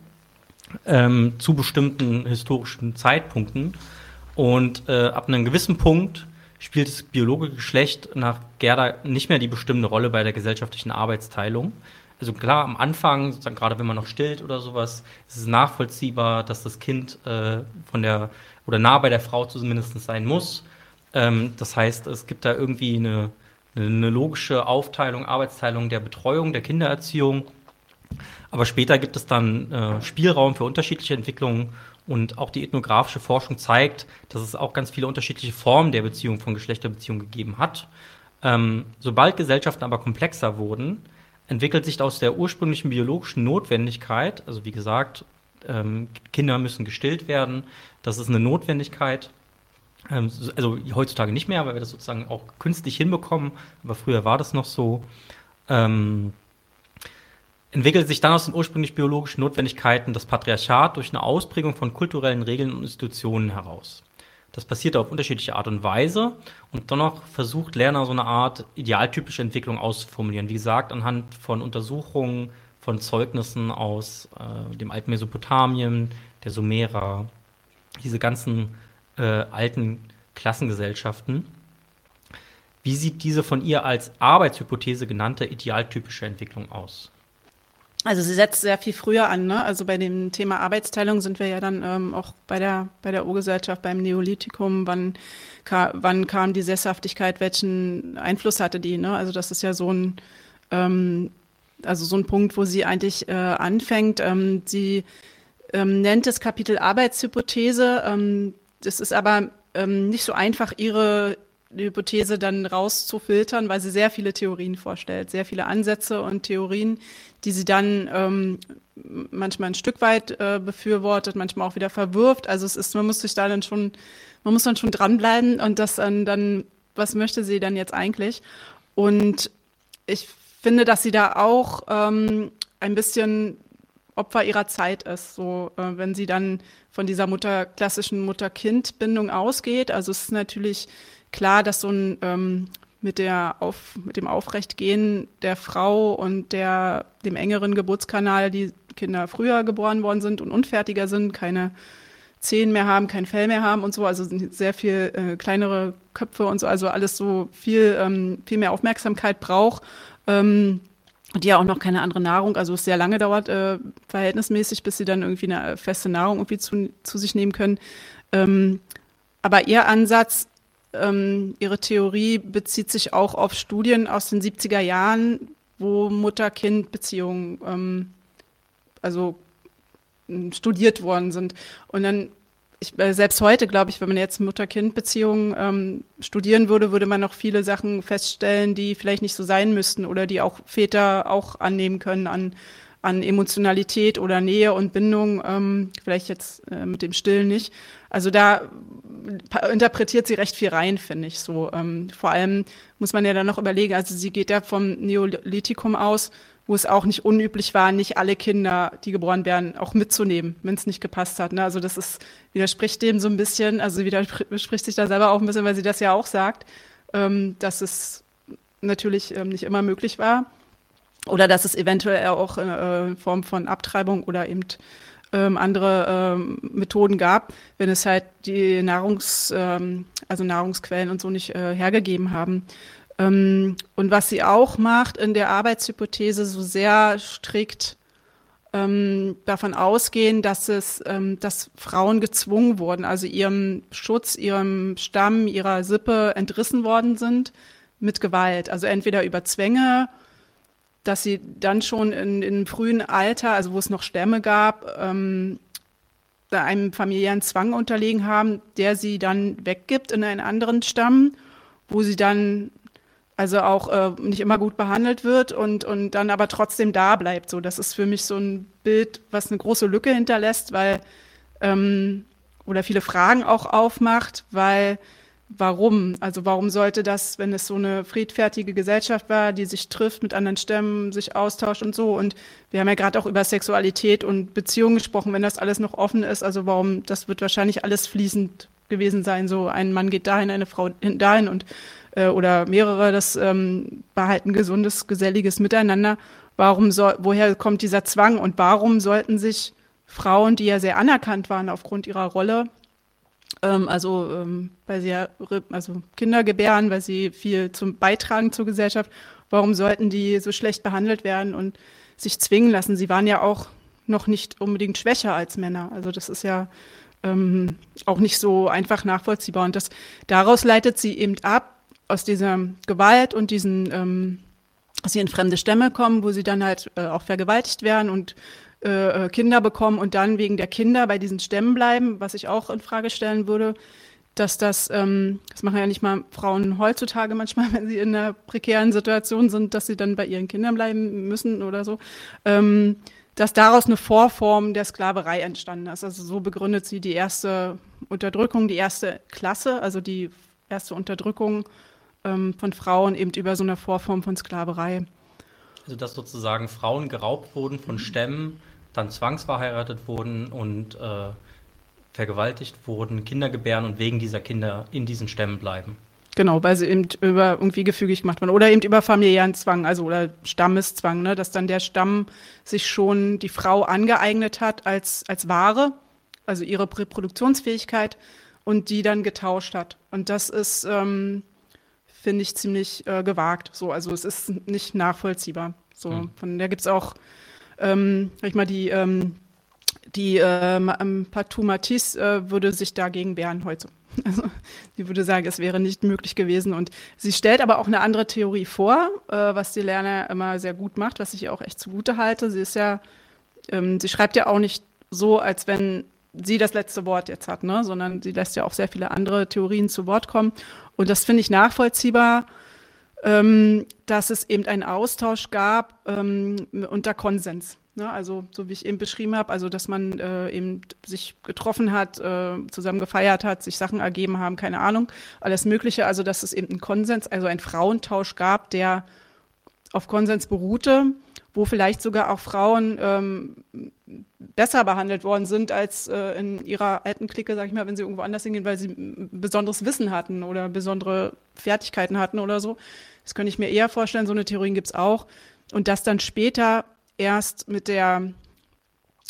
[SPEAKER 1] ähm, zu bestimmten historischen Zeitpunkten. Und äh, ab einem gewissen Punkt spielt das biologische Geschlecht nach Gerda nicht mehr die bestimmende Rolle bei der gesellschaftlichen Arbeitsteilung, also klar, am Anfang, sozusagen gerade wenn man noch stillt oder sowas, ist es nachvollziehbar, dass das Kind äh, von der oder nah bei der Frau zumindest sein muss. Ähm, das heißt, es gibt da irgendwie eine, eine logische Aufteilung, Arbeitsteilung der Betreuung, der Kindererziehung. Aber später gibt es dann äh, Spielraum für unterschiedliche Entwicklungen und auch die ethnografische Forschung zeigt, dass es auch ganz viele unterschiedliche Formen der Beziehung von Geschlechterbeziehungen gegeben hat. Ähm, sobald Gesellschaften aber komplexer wurden, entwickelt sich aus der ursprünglichen biologischen Notwendigkeit, also wie gesagt, ähm, Kinder müssen gestillt werden, das ist eine Notwendigkeit. Ähm, also heutzutage nicht mehr, weil wir das sozusagen auch künstlich hinbekommen, aber früher war das noch so. Ähm, entwickelt sich dann aus den ursprünglich biologischen Notwendigkeiten das Patriarchat durch eine Ausprägung von kulturellen Regeln und Institutionen heraus. Das passiert auf unterschiedliche Art und Weise und dennoch versucht Lerner so eine Art idealtypische Entwicklung auszuformulieren. Wie gesagt, anhand von Untersuchungen von Zeugnissen aus äh, dem alten Mesopotamien, der Sumerer, diese ganzen äh, alten Klassengesellschaften. Wie sieht diese von ihr als Arbeitshypothese genannte idealtypische Entwicklung aus?
[SPEAKER 2] Also sie setzt sehr viel früher an. Ne? Also bei dem Thema Arbeitsteilung sind wir ja dann ähm, auch bei der, bei der Urgesellschaft, beim Neolithikum. Wann, ka wann kam die Sesshaftigkeit? Welchen Einfluss hatte die? Ne? Also das ist ja so ein, ähm, also so ein Punkt, wo sie eigentlich äh, anfängt. Ähm, sie ähm, nennt das Kapitel Arbeitshypothese. Ähm, das ist aber ähm, nicht so einfach, ihre Hypothese dann rauszufiltern, weil sie sehr viele Theorien vorstellt, sehr viele Ansätze und Theorien, die sie dann ähm, manchmal ein Stück weit äh, befürwortet, manchmal auch wieder verwirft. Also es ist, man muss sich da dann schon, man muss dann schon dranbleiben und das dann, dann was möchte sie dann jetzt eigentlich? Und ich finde, dass sie da auch ähm, ein bisschen Opfer ihrer Zeit ist, so äh, wenn sie dann von dieser Mutter klassischen Mutter-Kind-Bindung ausgeht. Also es ist natürlich klar, dass so ein ähm, mit, der Auf, mit dem Aufrechtgehen der Frau und der, dem engeren Geburtskanal die Kinder früher geboren worden sind und unfertiger sind, keine Zehen mehr haben, kein Fell mehr haben und so, also sehr viel äh, kleinere Köpfe und so, also alles so viel, ähm, viel mehr Aufmerksamkeit braucht. Ähm, die ja auch noch keine andere Nahrung, also es sehr lange dauert, äh, verhältnismäßig, bis sie dann irgendwie eine feste Nahrung irgendwie zu, zu sich nehmen können. Ähm, aber ihr Ansatz ähm, ihre Theorie bezieht sich auch auf Studien aus den 70er Jahren, wo Mutter-Kind-Beziehungen ähm, also studiert worden sind. Und dann, ich, äh, selbst heute, glaube ich, wenn man jetzt Mutter-Kind-Beziehungen ähm, studieren würde, würde man noch viele Sachen feststellen, die vielleicht nicht so sein müssten oder die auch Väter auch annehmen können an, an Emotionalität oder Nähe und Bindung, ähm, vielleicht jetzt äh, mit dem Stillen nicht. Also da interpretiert sie recht viel rein, finde ich so. Ähm, vor allem muss man ja dann noch überlegen, also sie geht ja vom Neolithikum aus, wo es auch nicht unüblich war, nicht alle Kinder, die geboren werden, auch mitzunehmen, wenn es nicht gepasst hat. Ne? Also das ist, widerspricht dem so ein bisschen, also widerspricht sich da selber auch ein bisschen, weil sie das ja auch sagt, ähm, dass es natürlich ähm, nicht immer möglich war. Oder dass es eventuell auch äh, in Form von Abtreibung oder eben ähm, andere ähm, Methoden gab, wenn es halt die Nahrungs, ähm, also Nahrungsquellen und so nicht äh, hergegeben haben. Und was sie auch macht in der Arbeitshypothese, so sehr strikt davon ausgehen, dass es, dass Frauen gezwungen wurden, also ihrem Schutz, ihrem Stamm, ihrer Sippe entrissen worden sind mit Gewalt. Also entweder über Zwänge dass sie dann schon in, in frühen Alter, also wo es noch Stämme gab, ähm, einem familiären Zwang unterlegen haben, der sie dann weggibt in einen anderen Stamm, wo sie dann also auch äh, nicht immer gut behandelt wird und, und dann aber trotzdem da bleibt. So, das ist für mich so ein Bild, was eine große Lücke hinterlässt, weil ähm, oder viele Fragen auch aufmacht, weil warum? Also warum sollte das, wenn es so eine friedfertige Gesellschaft war, die sich trifft, mit anderen Stämmen, sich austauscht und so. Und wir haben ja gerade auch über Sexualität und Beziehungen gesprochen, wenn das alles noch offen ist. Also warum, das wird wahrscheinlich alles fließend gewesen sein. So ein Mann geht dahin, eine Frau dahin und äh, oder mehrere, das ähm, behalten gesundes, geselliges Miteinander. Warum soll, woher kommt dieser Zwang und warum sollten sich Frauen, die ja sehr anerkannt waren aufgrund ihrer Rolle, ähm, also ähm, weil sie ja also Kinder gebären, weil sie viel zum beitragen zur Gesellschaft. Warum sollten die so schlecht behandelt werden und sich zwingen lassen? Sie waren ja auch noch nicht unbedingt schwächer als Männer. Also das ist ja ähm, auch nicht so einfach nachvollziehbar. Und das daraus leitet sie eben ab aus dieser Gewalt und diesen, ähm, dass sie in fremde Stämme kommen, wo sie dann halt äh, auch vergewaltigt werden und äh, Kinder bekommen und dann wegen der Kinder bei diesen Stämmen bleiben, was ich auch in Frage stellen würde, dass das, ähm, das machen ja nicht mal Frauen heutzutage manchmal, wenn sie in einer prekären Situation sind, dass sie dann bei ihren Kindern bleiben müssen oder so, ähm, dass daraus eine Vorform der Sklaverei entstanden ist. Also so begründet sie die erste Unterdrückung, die erste Klasse, also die erste Unterdrückung ähm, von Frauen eben über so eine Vorform von Sklaverei.
[SPEAKER 1] Also dass sozusagen Frauen geraubt wurden von Stämmen, dann zwangsverheiratet wurden und äh, vergewaltigt wurden, Kinder gebären und wegen dieser Kinder in diesen Stämmen bleiben.
[SPEAKER 2] Genau, weil sie eben über irgendwie gefügig gemacht werden. Oder eben über familiären Zwang, also oder Stammeszwang, ne? dass dann der Stamm sich schon die Frau angeeignet hat als, als Ware, also ihre Reproduktionsfähigkeit, und die dann getauscht hat. Und das ist, ähm, finde ich, ziemlich äh, gewagt. So, also es ist nicht nachvollziehbar. So, mhm. von der gibt es auch, ähm, sag ich mal, die, ähm, die äh, Patou Matisse äh, würde sich dagegen wehren heute. Also die würde sagen, es wäre nicht möglich gewesen. Und sie stellt aber auch eine andere Theorie vor, äh, was die Lerner immer sehr gut macht, was ich auch echt zugute halte. Sie ist ja, ähm, sie schreibt ja auch nicht so, als wenn sie das letzte Wort jetzt hat, ne? sondern sie lässt ja auch sehr viele andere Theorien zu Wort kommen. Und das finde ich nachvollziehbar, ähm, dass es eben einen Austausch gab ähm, unter Konsens. Ne? Also so wie ich eben beschrieben habe, also dass man äh, eben sich getroffen hat, äh, zusammen gefeiert hat, sich Sachen ergeben haben, keine Ahnung, alles Mögliche. Also dass es eben einen Konsens, also einen Frauentausch gab, der auf Konsens beruhte, wo vielleicht sogar auch Frauen ähm, besser behandelt worden sind als äh, in ihrer alten Clique, sag ich mal, wenn sie irgendwo anders hingehen, weil sie besonderes Wissen hatten oder besondere Fertigkeiten hatten oder so. Das könnte ich mir eher vorstellen, so eine Theorien gibt es auch. Und dass dann später erst mit der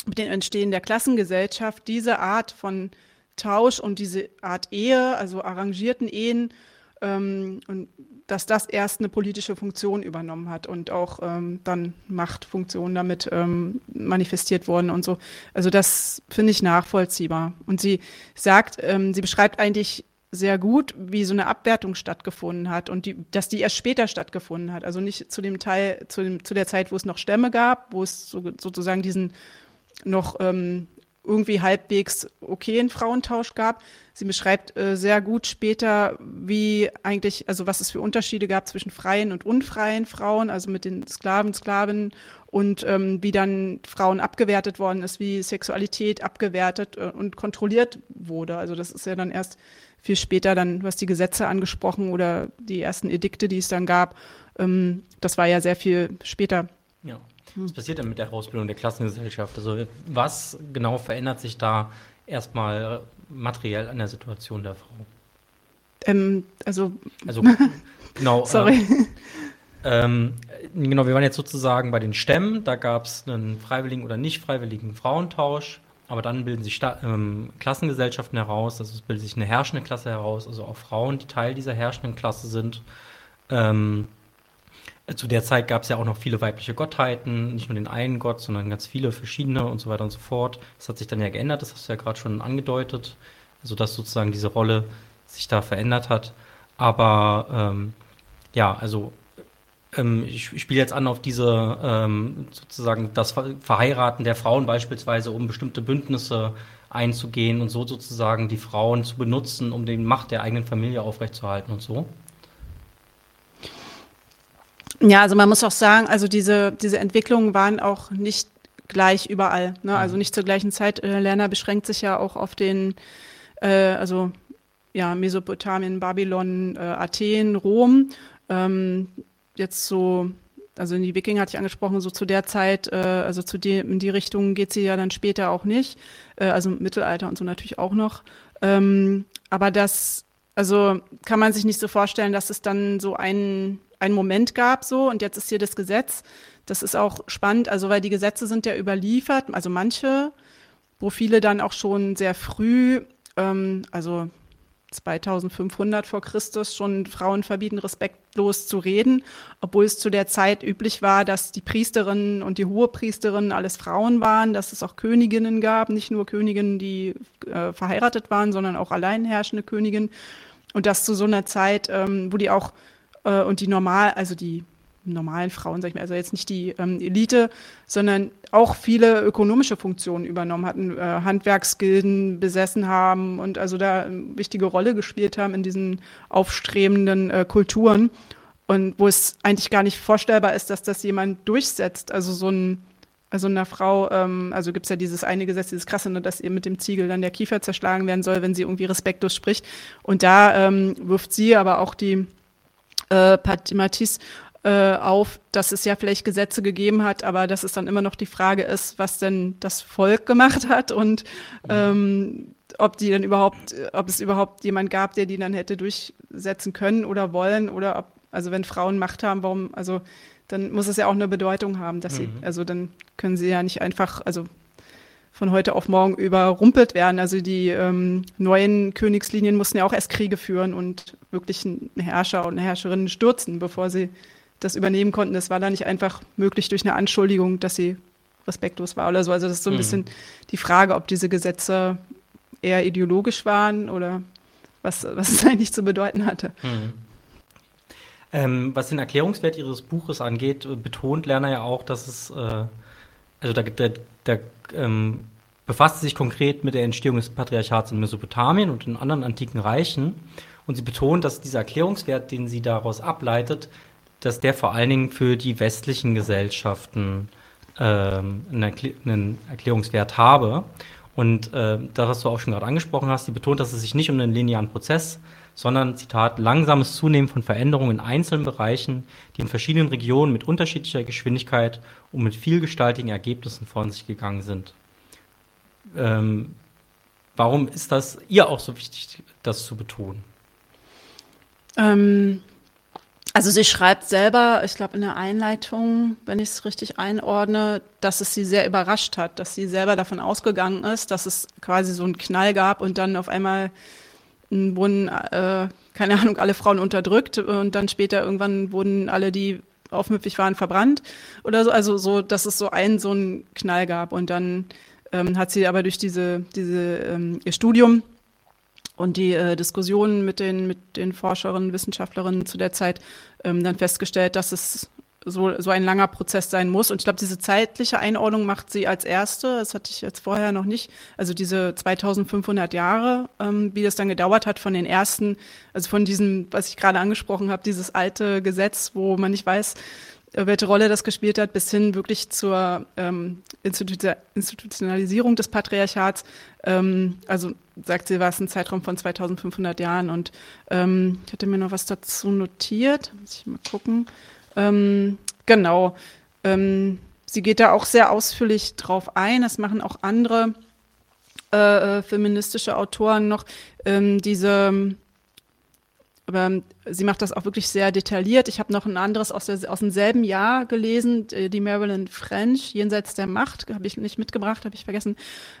[SPEAKER 2] mit dem Entstehen der Klassengesellschaft diese Art von Tausch und diese Art Ehe, also arrangierten Ehen, ähm, und dass das erst eine politische Funktion übernommen hat und auch ähm, dann Machtfunktionen damit ähm, manifestiert wurden und so. Also das finde ich nachvollziehbar. Und sie sagt, ähm, sie beschreibt eigentlich sehr gut, wie so eine Abwertung stattgefunden hat und die, dass die erst später stattgefunden hat. Also nicht zu dem Teil, zu, dem, zu der Zeit, wo es noch Stämme gab, wo es so, sozusagen diesen noch ähm, irgendwie halbwegs okayen Frauentausch gab. Sie beschreibt äh, sehr gut später, wie eigentlich, also was es für Unterschiede gab zwischen freien und unfreien Frauen, also mit den Sklaven, Sklavinnen und ähm, wie dann Frauen abgewertet worden ist, wie Sexualität abgewertet äh, und kontrolliert wurde. Also das ist ja dann erst viel später dann, was die Gesetze angesprochen oder die ersten Edikte, die es dann gab, ähm, das war ja sehr viel später.
[SPEAKER 1] Ja. Was passiert denn mit der Ausbildung der Klassengesellschaft? Also was genau verändert sich da erstmal materiell an der Situation der Frau?
[SPEAKER 2] Ähm, also,
[SPEAKER 1] also genau.
[SPEAKER 2] Sorry.
[SPEAKER 1] Ähm, genau, wir waren jetzt sozusagen bei den Stämmen. Da gab es einen freiwilligen oder nicht freiwilligen Frauentausch. Aber dann bilden sich Sta ähm, Klassengesellschaften heraus, also es bildet sich eine herrschende Klasse heraus, also auch Frauen, die Teil dieser herrschenden Klasse sind. Ähm, zu der Zeit gab es ja auch noch viele weibliche Gottheiten, nicht nur den einen Gott, sondern ganz viele verschiedene und so weiter und so fort. Das hat sich dann ja geändert, das hast du ja gerade schon angedeutet, also dass sozusagen diese Rolle sich da verändert hat. Aber ähm, ja, also ähm, ich, ich spiele jetzt an auf diese ähm, sozusagen das Verheiraten der Frauen beispielsweise, um bestimmte Bündnisse einzugehen und so sozusagen die Frauen zu benutzen, um die Macht der eigenen Familie aufrechtzuerhalten und so.
[SPEAKER 2] Ja, also man muss auch sagen, also diese, diese Entwicklungen waren auch nicht gleich überall. Ne? Also mhm. nicht zur gleichen Zeit. Äh, Lerner beschränkt sich ja auch auf den, äh, also ja, Mesopotamien, Babylon, äh, Athen, Rom. Ähm, jetzt so, also in die Wikinger hatte ich angesprochen, so zu der Zeit, äh, also zu die, in die Richtung geht sie ja dann später auch nicht. Äh, also Mittelalter und so natürlich auch noch. Ähm, aber das, also kann man sich nicht so vorstellen, dass es dann so einen, einen Moment gab so und jetzt ist hier das Gesetz. Das ist auch spannend, also weil die Gesetze sind ja überliefert, also manche, wo viele dann auch schon sehr früh, ähm, also 2500 vor Christus schon Frauen verbieten, respektlos zu reden, obwohl es zu der Zeit üblich war, dass die Priesterinnen und die Hohepriesterinnen alles Frauen waren, dass es auch Königinnen gab, nicht nur Königinnen, die äh, verheiratet waren, sondern auch alleinherrschende Königinnen. Und das zu so einer Zeit, ähm, wo die auch äh, und die normal, also die normalen Frauen, sag ich mal, also jetzt nicht die ähm, Elite, sondern auch viele ökonomische Funktionen übernommen hatten, äh, Handwerksgilden besessen haben und also da eine wichtige Rolle gespielt haben in diesen aufstrebenden äh, Kulturen und wo es eigentlich gar nicht vorstellbar ist, dass das jemand durchsetzt. Also so ein also einer Frau, ähm, also gibt es ja dieses eine Gesetz, dieses krasse, ne, dass ihr mit dem Ziegel dann der Kiefer zerschlagen werden soll, wenn sie irgendwie respektlos spricht. Und da ähm, wirft sie aber auch die äh, Matisse äh, auf, dass es ja vielleicht Gesetze gegeben hat, aber dass es dann immer noch die Frage ist, was denn das Volk gemacht hat und ähm, ob die dann überhaupt, ob es überhaupt jemand gab, der die dann hätte durchsetzen können oder wollen oder ob, also wenn Frauen Macht haben, warum, also dann muss es ja auch eine Bedeutung haben, dass mhm. sie, also dann können sie ja nicht einfach, also von heute auf morgen überrumpelt werden. Also die ähm, neuen Königslinien mussten ja auch erst Kriege führen und wirklich einen Herrscher und eine Herrscherin stürzen, bevor sie das übernehmen konnten. Das war dann nicht einfach möglich durch eine Anschuldigung, dass sie respektlos war oder so. Also das ist so ein mhm. bisschen die Frage, ob diese Gesetze eher ideologisch waren oder was, was es eigentlich zu bedeuten hatte. Mhm.
[SPEAKER 1] Ähm, was den Erklärungswert Ihres Buches angeht, betont Lerner ja auch, dass es, äh, also da, da, da ähm, befasst sich konkret mit der Entstehung des Patriarchats in Mesopotamien und in anderen antiken Reichen. Und sie betont, dass dieser Erklärungswert, den sie daraus ableitet, dass der vor allen Dingen für die westlichen Gesellschaften ähm, einen, Erklärungswert habe. Und äh, das, was du auch schon gerade angesprochen hast, sie betont, dass es sich nicht um einen linearen Prozess, sondern, Zitat, langsames Zunehmen von Veränderungen in einzelnen Bereichen, die in verschiedenen Regionen mit unterschiedlicher Geschwindigkeit und mit vielgestaltigen Ergebnissen von sich gegangen sind. Ähm, warum ist das ihr auch so wichtig, das zu betonen?
[SPEAKER 2] Ähm, also sie schreibt selber, ich glaube in der Einleitung, wenn ich es richtig einordne, dass es sie sehr überrascht hat, dass sie selber davon ausgegangen ist, dass es quasi so einen Knall gab und dann auf einmal wurden, äh, keine Ahnung, alle Frauen unterdrückt und dann später irgendwann wurden alle, die aufmüpfig waren, verbrannt oder so. Also so, dass es so einen so einen Knall gab und dann ähm, hat sie aber durch diese, diese ähm, ihr Studium und die äh, Diskussionen mit den, mit den Forscherinnen, Wissenschaftlerinnen zu der Zeit ähm, dann festgestellt, dass es so, so ein langer Prozess sein muss. Und ich glaube, diese zeitliche Einordnung macht sie als erste. Das hatte ich jetzt vorher noch nicht. Also diese 2500 Jahre, ähm, wie das dann gedauert hat von den ersten, also von diesem, was ich gerade angesprochen habe, dieses alte Gesetz, wo man nicht weiß, äh, welche Rolle das gespielt hat, bis hin wirklich zur ähm, Institutionalisierung des Patriarchats. Ähm, also sagt sie, war es ein Zeitraum von 2500 Jahren. Und ähm, ich hatte mir noch was dazu notiert. Muss ich mal gucken. Ähm, genau. Ähm, sie geht da auch sehr ausführlich drauf ein. Das machen auch andere äh, äh feministische Autoren noch. Ähm, diese ähm, sie macht das auch wirklich sehr detailliert. Ich habe noch ein anderes aus, der, aus demselben Jahr gelesen, die Marilyn French, Jenseits der Macht, habe ich nicht mitgebracht, habe ich vergessen.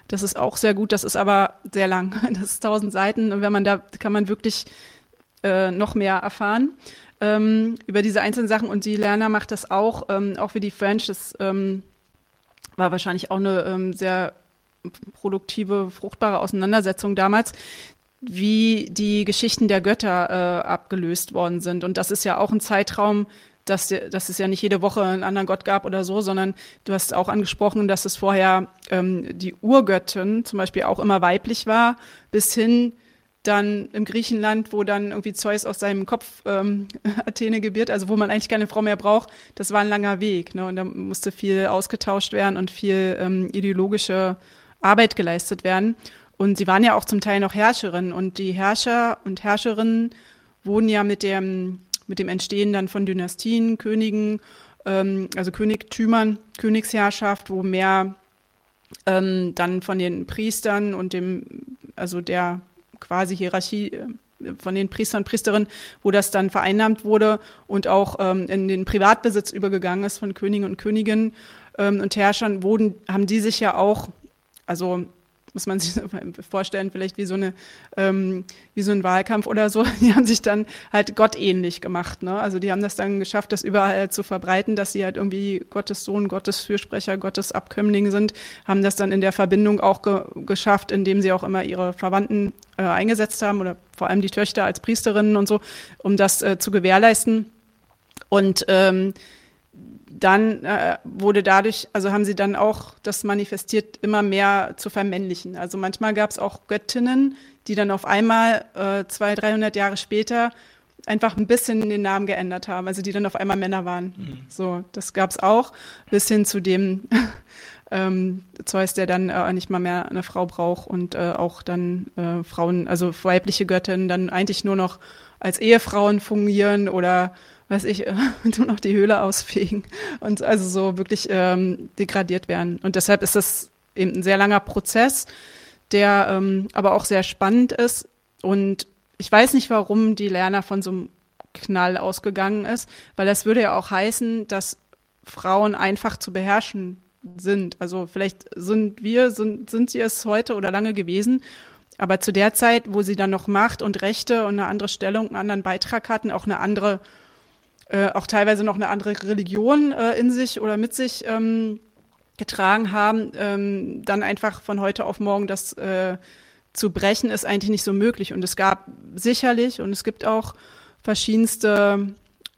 [SPEAKER 2] Das ist auch sehr gut, das ist aber sehr lang. Das ist tausend Seiten und wenn man da, kann man wirklich äh, noch mehr erfahren ähm, über diese einzelnen Sachen. Und die Lerner macht das auch, ähm, auch wie die French. Das ähm, war wahrscheinlich auch eine ähm, sehr produktive, fruchtbare Auseinandersetzung damals wie die Geschichten der Götter äh, abgelöst worden sind. Und das ist ja auch ein Zeitraum, dass, dass es ja nicht jede Woche einen anderen Gott gab oder so, sondern du hast auch angesprochen, dass es vorher ähm, die Urgöttin zum Beispiel auch immer weiblich war, bis hin dann im Griechenland, wo dann irgendwie Zeus aus seinem Kopf ähm, Athene gebiert, also wo man eigentlich keine Frau mehr braucht, das war ein langer Weg. Ne? Und da musste viel ausgetauscht werden und viel ähm, ideologische Arbeit geleistet werden. Und sie waren ja auch zum Teil noch Herrscherinnen. Und die Herrscher und Herrscherinnen wurden ja mit dem, mit dem Entstehen dann von Dynastien, Königen, ähm, also Königtümern, Königsherrschaft, wo mehr ähm, dann von den Priestern und dem, also der quasi Hierarchie äh, von den Priestern und Priesterinnen, wo das dann vereinnahmt wurde und auch ähm, in den Privatbesitz übergegangen ist von Königen und Königinnen ähm, und Herrschern, wurden, haben die sich ja auch, also muss man sich vorstellen, vielleicht wie so eine, ähm, wie so ein Wahlkampf oder so. Die haben sich dann halt gottähnlich gemacht. Ne? Also die haben das dann geschafft, das überall zu verbreiten, dass sie halt irgendwie Gottes Sohn, Gottes Fürsprecher, Gottes Abkömmling sind, haben das dann in der Verbindung auch ge geschafft, indem sie auch immer ihre Verwandten äh, eingesetzt haben oder vor allem die Töchter als Priesterinnen und so, um das äh, zu gewährleisten. Und ähm, dann äh, wurde dadurch, also haben sie dann auch das manifestiert, immer mehr zu vermännlichen. Also manchmal gab es auch Göttinnen, die dann auf einmal äh, 200, 300 Jahre später einfach ein bisschen den Namen geändert haben, also die dann auf einmal Männer waren. Mhm. So, das gab es auch, bis hin zu dem ähm, Zeus, der dann äh, nicht mal mehr eine Frau braucht und äh, auch dann äh, Frauen, also weibliche Göttinnen dann eigentlich nur noch als Ehefrauen fungieren oder weiß ich, äh, nur noch die Höhle ausfegen und also so wirklich ähm, degradiert werden. Und deshalb ist das eben ein sehr langer Prozess, der ähm, aber auch sehr spannend ist. Und ich weiß nicht, warum die Lerner von so einem Knall ausgegangen ist, weil das würde ja auch heißen, dass Frauen einfach zu beherrschen sind. Also vielleicht sind wir, sind, sind sie es heute oder lange gewesen. Aber zu der Zeit, wo sie dann noch Macht und Rechte und eine andere Stellung, einen anderen Beitrag hatten, auch eine andere, äh, auch teilweise noch eine andere Religion äh, in sich oder mit sich ähm, getragen haben, ähm, dann einfach von heute auf morgen das äh, zu brechen, ist eigentlich nicht so möglich. Und es gab sicherlich und es gibt auch verschiedenste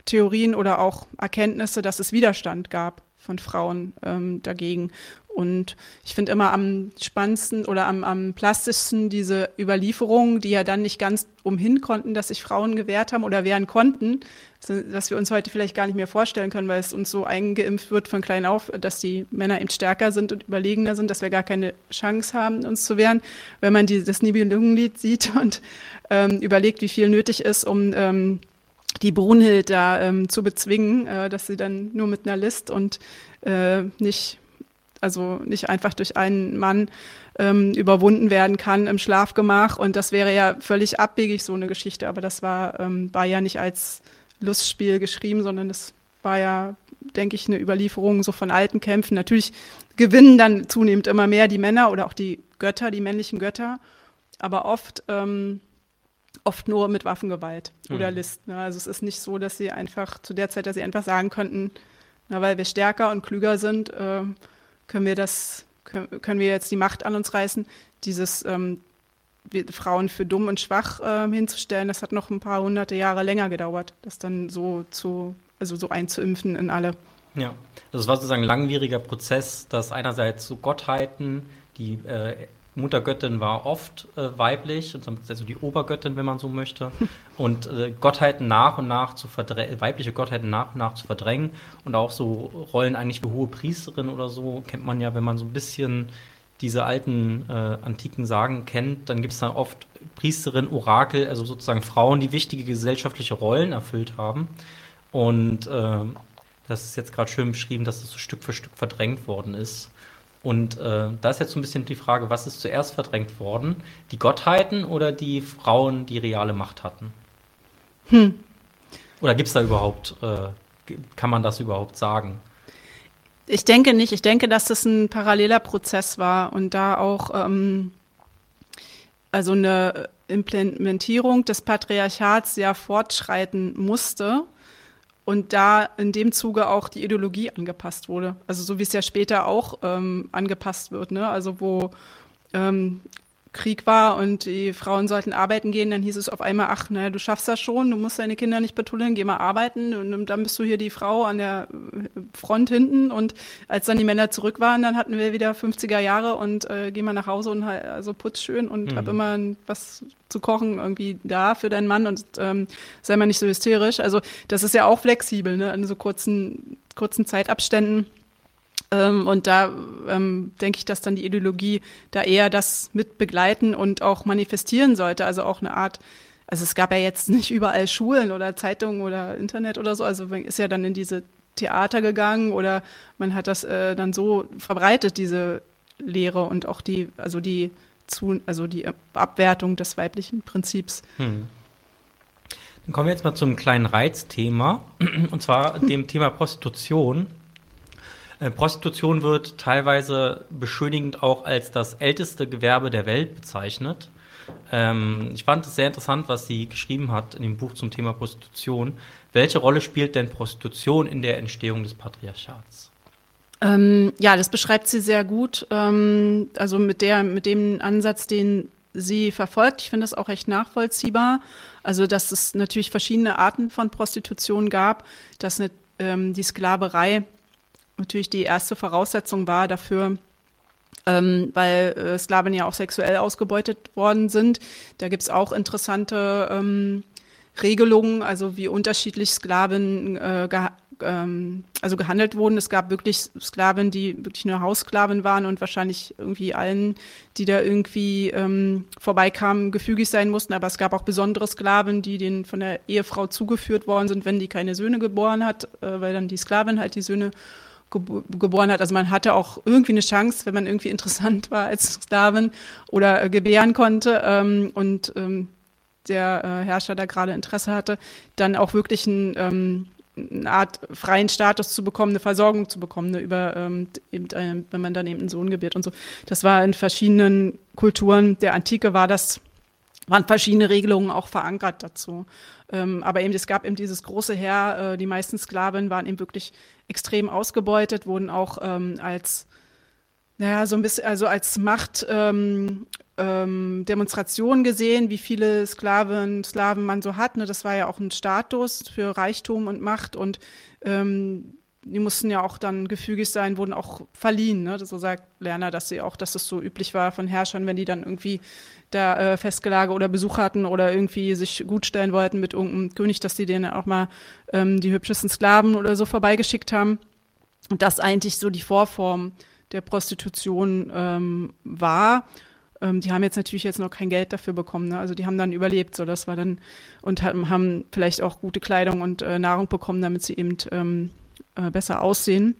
[SPEAKER 2] Theorien oder auch Erkenntnisse, dass es Widerstand gab von Frauen ähm, dagegen. Und ich finde immer am spannendsten oder am, am plastischsten diese Überlieferungen, die ja dann nicht ganz umhin konnten, dass sich Frauen gewehrt haben oder wehren konnten, dass wir uns heute vielleicht gar nicht mehr vorstellen können, weil es uns so eingeimpft wird von klein auf, dass die Männer eben stärker sind und überlegener sind, dass wir gar keine Chance haben, uns zu wehren. Wenn man die, das Nibelungenlied sieht und ähm, überlegt, wie viel nötig ist, um ähm, die Brunhild da ähm, zu bezwingen, äh, dass sie dann nur mit einer List und äh, nicht also nicht einfach durch einen Mann ähm, überwunden werden kann im Schlafgemach. Und das wäre ja völlig abwegig, so eine Geschichte. Aber das war, ähm, war ja nicht als Lustspiel geschrieben, sondern es war ja, denke ich, eine Überlieferung so von alten Kämpfen. Natürlich gewinnen dann zunehmend immer mehr die Männer oder auch die Götter, die männlichen Götter, aber oft, ähm, oft nur mit Waffengewalt mhm. oder List. Ne? Also es ist nicht so, dass sie einfach zu der Zeit, dass sie einfach sagen könnten, na, weil wir stärker und klüger sind, äh, können wir das, können, können wir jetzt die Macht an uns reißen, dieses ähm, Frauen für dumm und schwach äh, hinzustellen, das hat noch ein paar hunderte Jahre länger gedauert, das dann so zu, also so einzuimpfen in alle.
[SPEAKER 1] Ja, das war sozusagen ein langwieriger Prozess, dass einerseits so Gottheiten, die äh, Muttergöttin war oft äh, weiblich, also die Obergöttin, wenn man so möchte, und äh, Gottheiten nach und nach zu verdrängen, weibliche Gottheiten nach und nach zu verdrängen und auch so Rollen eigentlich wie hohe Priesterin oder so kennt man ja, wenn man so ein bisschen diese alten äh, antiken Sagen kennt, dann gibt es da oft Priesterin, Orakel, also sozusagen Frauen, die wichtige gesellschaftliche Rollen erfüllt haben. Und äh, das ist jetzt gerade schön beschrieben, dass es so Stück für Stück verdrängt worden ist. Und äh, da ist jetzt so ein bisschen die Frage, was ist zuerst verdrängt worden? Die Gottheiten oder die Frauen, die reale Macht hatten? Hm. Oder gibt es da überhaupt, äh, kann man das überhaupt sagen?
[SPEAKER 2] Ich denke nicht. Ich denke, dass das ein paralleler Prozess war und da auch ähm, also eine Implementierung des Patriarchats sehr fortschreiten musste und da in dem Zuge auch die Ideologie angepasst wurde. Also so wie es ja später auch ähm, angepasst wird, ne? Also wo ähm, Krieg war und die Frauen sollten arbeiten gehen, dann hieß es auf einmal, ach, naja, du schaffst das schon, du musst deine Kinder nicht betullen, geh mal arbeiten und dann bist du hier die Frau an der Front hinten und als dann die Männer zurück waren, dann hatten wir wieder 50er Jahre und äh, geh mal nach Hause und halt, also putz schön und mhm. hab immer was zu kochen irgendwie da für deinen Mann und ähm, sei mal nicht so hysterisch. Also das ist ja auch flexibel, ne, in so kurzen, kurzen Zeitabständen ähm, und da ähm, denke ich, dass dann die Ideologie da eher das mit begleiten und auch manifestieren sollte. Also auch eine Art, also es gab ja jetzt nicht überall Schulen oder Zeitungen oder Internet oder so. Also man ist ja dann in diese Theater gegangen oder man hat das äh, dann so verbreitet, diese Lehre und auch die, also die zu, also die Abwertung des weiblichen Prinzips. Hm.
[SPEAKER 1] Dann kommen wir jetzt mal zum kleinen Reizthema, und zwar dem Thema Prostitution. Äh, Prostitution wird teilweise beschönigend auch als das älteste Gewerbe der Welt bezeichnet. Ähm, ich fand es sehr interessant, was sie geschrieben hat in dem Buch zum Thema Prostitution. Welche Rolle spielt denn Prostitution in der Entstehung des Patriarchats?
[SPEAKER 2] Ähm, ja, das beschreibt sie sehr gut. Ähm, also mit der, mit dem Ansatz, den sie verfolgt. Ich finde das auch recht nachvollziehbar. Also, dass es natürlich verschiedene Arten von Prostitution gab, dass eine, ähm, die Sklaverei natürlich die erste Voraussetzung war dafür, ähm, weil äh, Sklaven ja auch sexuell ausgebeutet worden sind. Da gibt es auch interessante ähm, Regelungen, also wie unterschiedlich Sklaven äh, geha ähm, also gehandelt wurden. Es gab wirklich Sklaven, die wirklich nur Haussklaven waren und wahrscheinlich irgendwie allen, die da irgendwie ähm, vorbeikamen, gefügig sein mussten. Aber es gab auch besondere Sklaven, die denen von der Ehefrau zugeführt worden sind, wenn die keine Söhne geboren hat, äh, weil dann die Sklavin halt die Söhne geboren hat. Also man hatte auch irgendwie eine Chance, wenn man irgendwie interessant war als Sklavin oder äh, gebären konnte ähm, und ähm, der äh, Herrscher da gerade Interesse hatte, dann auch wirklich ein, ähm, eine Art freien Status zu bekommen, eine Versorgung zu bekommen, ne, über ähm, eben, äh, wenn man dann eben einen Sohn gebiert und so. Das war in verschiedenen Kulturen der Antike war das waren verschiedene Regelungen auch verankert dazu. Ähm, aber eben, es gab eben dieses große Heer, äh, die meisten Sklaven waren eben wirklich extrem ausgebeutet, wurden auch ähm, als, naja, so ein bisschen, also als Macht ähm, ähm, Demonstration gesehen, wie viele Sklaven, Slaven man so hat. Ne? Das war ja auch ein Status für Reichtum und Macht und ähm, die mussten ja auch dann gefügig sein, wurden auch verliehen. Ne? So sagt Lerner, dass sie auch, dass es so üblich war von Herrschern, wenn die dann irgendwie da äh, Festgelage oder Besuch hatten oder irgendwie sich gut stellen wollten mit irgendeinem König, dass die denen auch mal ähm, die hübschesten Sklaven oder so vorbeigeschickt haben. Und das eigentlich so die Vorform der Prostitution ähm, war. Ähm, die haben jetzt natürlich jetzt noch kein Geld dafür bekommen. Ne? Also die haben dann überlebt, so das war dann und haben, vielleicht auch gute Kleidung und äh, Nahrung bekommen, damit sie eben ähm, äh, besser aussehen.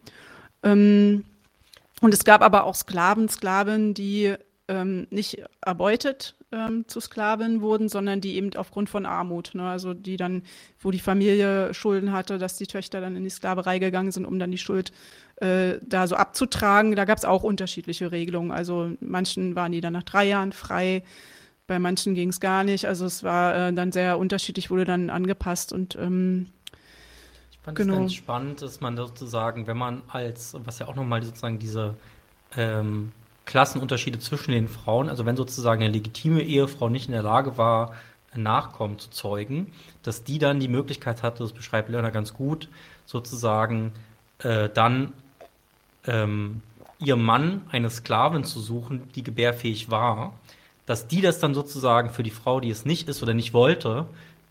[SPEAKER 2] Ähm, und es gab aber auch Sklaven, Sklaven, die ähm, nicht erbeutet ähm, zu Sklaven wurden, sondern die eben aufgrund von Armut, ne, also die dann, wo die Familie Schulden hatte, dass die Töchter dann in die Sklaverei gegangen sind, um dann die Schuld äh, da so abzutragen. Da gab es auch unterschiedliche Regelungen. Also manchen waren die dann nach drei Jahren frei, bei manchen ging es gar nicht. Also es war äh, dann sehr unterschiedlich, wurde dann angepasst und ähm,
[SPEAKER 1] ich fand genau. es ganz spannend, dass man sozusagen, wenn man als, was ja auch nochmal sozusagen diese ähm, Klassenunterschiede zwischen den Frauen, also wenn sozusagen eine legitime Ehefrau nicht in der Lage war, Nachkommen zu zeugen, dass die dann die Möglichkeit hatte, das beschreibt Lerner ganz gut, sozusagen äh, dann ähm, ihrem Mann eine Sklavin zu suchen, die gebärfähig war, dass die das dann sozusagen für die Frau, die es nicht ist oder nicht wollte,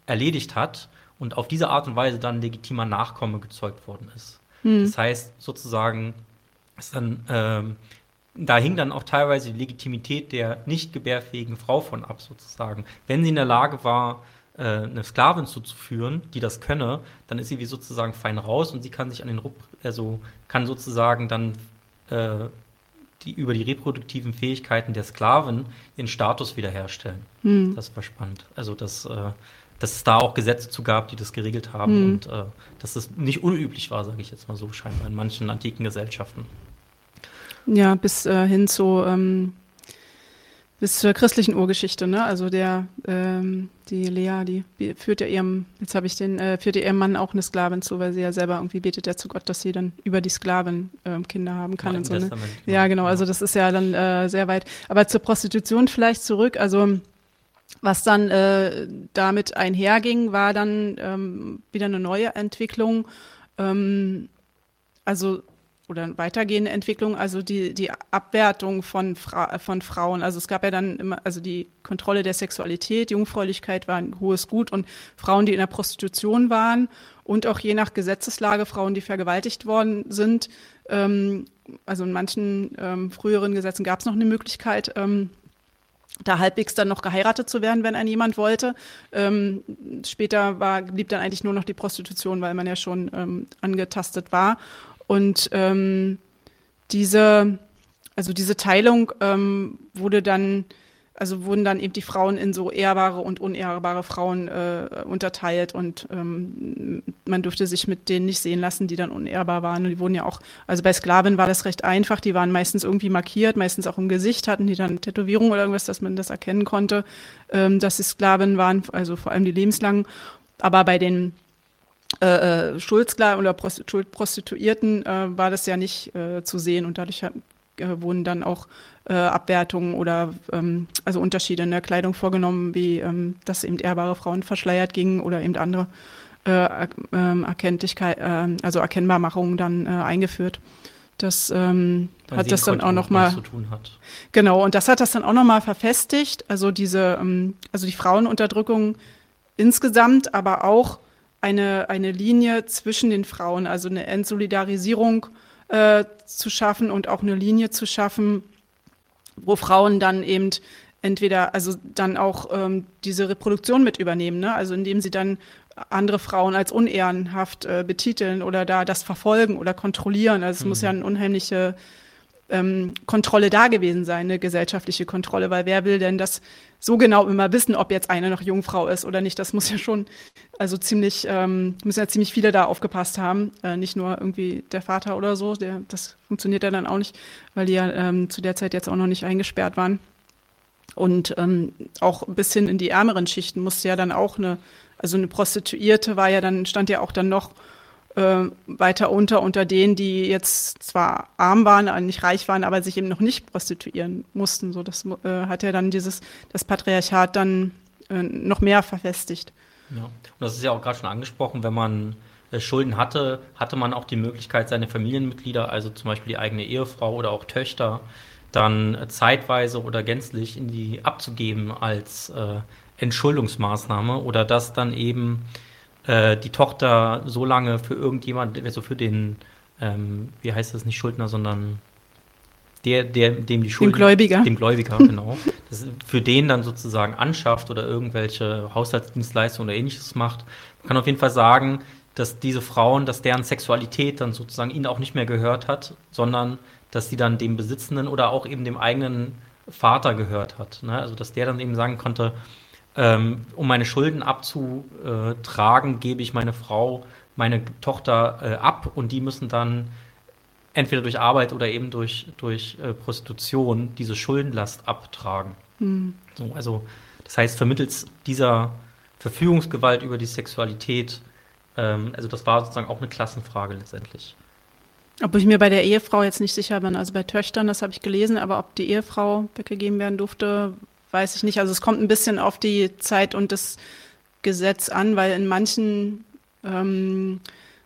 [SPEAKER 1] erledigt hat und auf diese Art und Weise dann legitimer Nachkomme gezeugt worden ist. Hm. Das heißt sozusagen, ist dann ähm, da hing dann auch teilweise die Legitimität der nicht gebärfähigen Frau von ab, sozusagen. Wenn sie in der Lage war, äh, eine Sklavin zuzuführen, die das könne, dann ist sie wie sozusagen fein raus und sie kann sich an den, also kann sozusagen dann äh, die, über die reproduktiven Fähigkeiten der Sklaven ihren Status wiederherstellen. Hm. Das war spannend. Also, dass, äh, dass es da auch Gesetze zu gab, die das geregelt haben hm. und äh, dass es nicht unüblich war, sage ich jetzt mal so, scheinbar in manchen antiken Gesellschaften.
[SPEAKER 2] Ja, bis äh, hin zu ähm, bis zur christlichen Urgeschichte, ne? Also der ähm, die Lea, die führt ja ihrem, jetzt habe ich den, äh, führt ihrem Mann auch eine Sklavin zu, weil sie ja selber irgendwie betet ja zu Gott, dass sie dann über die Sklavin äh, Kinder haben kann und so. Ne? Ja, genau. Also das ist ja dann äh, sehr weit. Aber zur Prostitution vielleicht zurück. Also was dann äh, damit einherging, war dann ähm, wieder eine neue Entwicklung. Ähm, also oder weitergehende Entwicklung, also die, die Abwertung von, Fra von Frauen. Also es gab ja dann immer, also die Kontrolle der Sexualität, Jungfräulichkeit war ein hohes Gut und Frauen, die in der Prostitution waren und auch je nach Gesetzeslage Frauen, die vergewaltigt worden sind. Ähm, also in manchen ähm, früheren Gesetzen gab es noch eine Möglichkeit, ähm, da halbwegs dann noch geheiratet zu werden, wenn ein jemand wollte. Ähm, später war, blieb dann eigentlich nur noch die Prostitution, weil man ja schon ähm, angetastet war. Und ähm, diese, also diese Teilung ähm, wurde dann, also wurden dann eben die Frauen in so ehrbare und unehrbare Frauen äh, unterteilt und ähm, man durfte sich mit denen nicht sehen lassen, die dann unehrbar waren. Und die wurden ja auch, also bei Sklaven war das recht einfach, die waren meistens irgendwie markiert, meistens auch im Gesicht, hatten die dann Tätowierung oder irgendwas, dass man das erkennen konnte, ähm, dass sie Sklaven waren, also vor allem die lebenslangen. Aber bei den äh, äh Schuldsklaven oder Prostituierten äh, war das ja nicht äh, zu sehen und dadurch hat, äh, wurden dann auch äh, Abwertungen oder ähm, also Unterschiede in der Kleidung vorgenommen, wie ähm, dass eben ehrbare Frauen verschleiert gingen oder eben andere ähm, Erkenntlichkeit, also Erkennbarmachungen dann eingeführt. Das ähm, hat das dann auch noch mal genau und das hat das dann auch noch mal verfestigt. Also diese, ähm, also die Frauenunterdrückung insgesamt, aber auch eine, eine Linie zwischen den Frauen, also eine Entsolidarisierung äh, zu schaffen und auch eine Linie zu schaffen, wo Frauen dann eben entweder, also dann auch ähm, diese Reproduktion mit übernehmen, ne? also indem sie dann andere Frauen als unehrenhaft äh, betiteln oder da das verfolgen oder kontrollieren. Also es mhm. muss ja eine unheimliche ähm, Kontrolle da gewesen sein, eine gesellschaftliche Kontrolle, weil wer will denn das so genau immer wissen, ob jetzt eine noch Jungfrau ist oder nicht? Das muss ja schon, also ziemlich, ähm, müssen ja ziemlich viele da aufgepasst haben, äh, nicht nur irgendwie der Vater oder so, der, das funktioniert ja dann auch nicht, weil die ja ähm, zu der Zeit jetzt auch noch nicht eingesperrt waren. Und ähm, auch bis hin in die ärmeren Schichten musste ja dann auch eine, also eine Prostituierte war ja dann, stand ja auch dann noch äh, weiter unter, unter denen, die jetzt zwar arm waren, äh, nicht reich waren, aber sich eben noch nicht prostituieren mussten. So, das äh, hat ja dann dieses, das Patriarchat dann äh, noch mehr verfestigt.
[SPEAKER 1] Ja, und das ist ja auch gerade schon angesprochen, wenn man äh, Schulden hatte, hatte man auch die Möglichkeit, seine Familienmitglieder, also zum Beispiel die eigene Ehefrau oder auch Töchter, dann äh, zeitweise oder gänzlich in die abzugeben als äh, Entschuldungsmaßnahme oder das dann eben äh, die Tochter so lange für irgendjemand, also für den, ähm, wie heißt das, nicht Schuldner, sondern der, der, dem die Schuld.
[SPEAKER 2] Dem Gläubiger.
[SPEAKER 1] Dem Gläubiger, genau. Das für den dann sozusagen anschafft oder irgendwelche Haushaltsdienstleistungen oder ähnliches macht. Man kann auf jeden Fall sagen, dass diese Frauen, dass deren Sexualität dann sozusagen ihnen auch nicht mehr gehört hat, sondern dass sie dann dem Besitzenden oder auch eben dem eigenen Vater gehört hat. Ne? Also dass der dann eben sagen konnte, ähm, um meine Schulden abzutragen, gebe ich meine Frau, meine Tochter äh, ab und die müssen dann entweder durch Arbeit oder eben durch, durch äh, Prostitution diese Schuldenlast abtragen. Mhm. So, also das heißt, vermittels dieser Verfügungsgewalt über die Sexualität, ähm, also das war sozusagen auch eine Klassenfrage letztendlich.
[SPEAKER 2] Ob ich mir bei der Ehefrau jetzt nicht sicher bin, also bei Töchtern, das habe ich gelesen, aber ob die Ehefrau weggegeben werden durfte, weiß ich nicht. Also es kommt ein bisschen auf die Zeit und das Gesetz an, weil in manchen, ähm,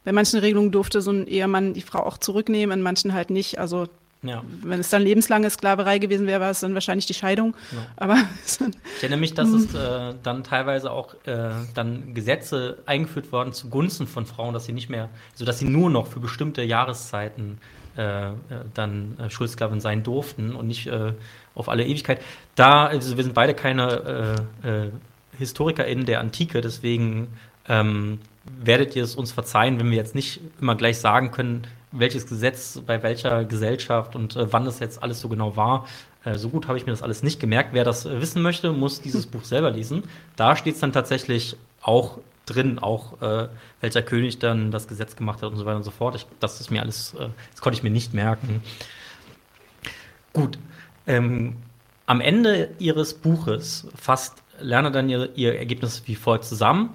[SPEAKER 2] bei manchen Regelungen durfte so ein Ehemann die Frau auch zurücknehmen, in manchen halt nicht. Also ja. wenn es dann lebenslange Sklaverei gewesen wäre, war es dann wahrscheinlich die Scheidung. Ja. Aber
[SPEAKER 1] ich erinnere mich, dass es äh, dann teilweise auch äh, dann Gesetze eingeführt worden zugunsten von Frauen, dass sie nicht mehr, also dass sie nur noch für bestimmte Jahreszeiten äh, äh dann äh, Schuldsklavin sein durften und nicht äh, auf alle Ewigkeit. Da, also wir sind beide keine äh, äh, HistorikerInnen der Antike, deswegen ähm, werdet ihr es uns verzeihen, wenn wir jetzt nicht immer gleich sagen können, welches Gesetz bei welcher Gesellschaft und äh, wann das jetzt alles so genau war. Äh, so gut habe ich mir das alles nicht gemerkt. Wer das äh, wissen möchte, muss dieses Buch selber lesen. Da steht es dann tatsächlich auch drin, auch äh, welcher König dann das Gesetz gemacht hat und so weiter und so fort. Ich, das ist mir alles, das konnte ich mir nicht merken. Gut, ähm, am Ende ihres Buches fasst Lerner dann ihr, ihr Ergebnis wie folgt zusammen.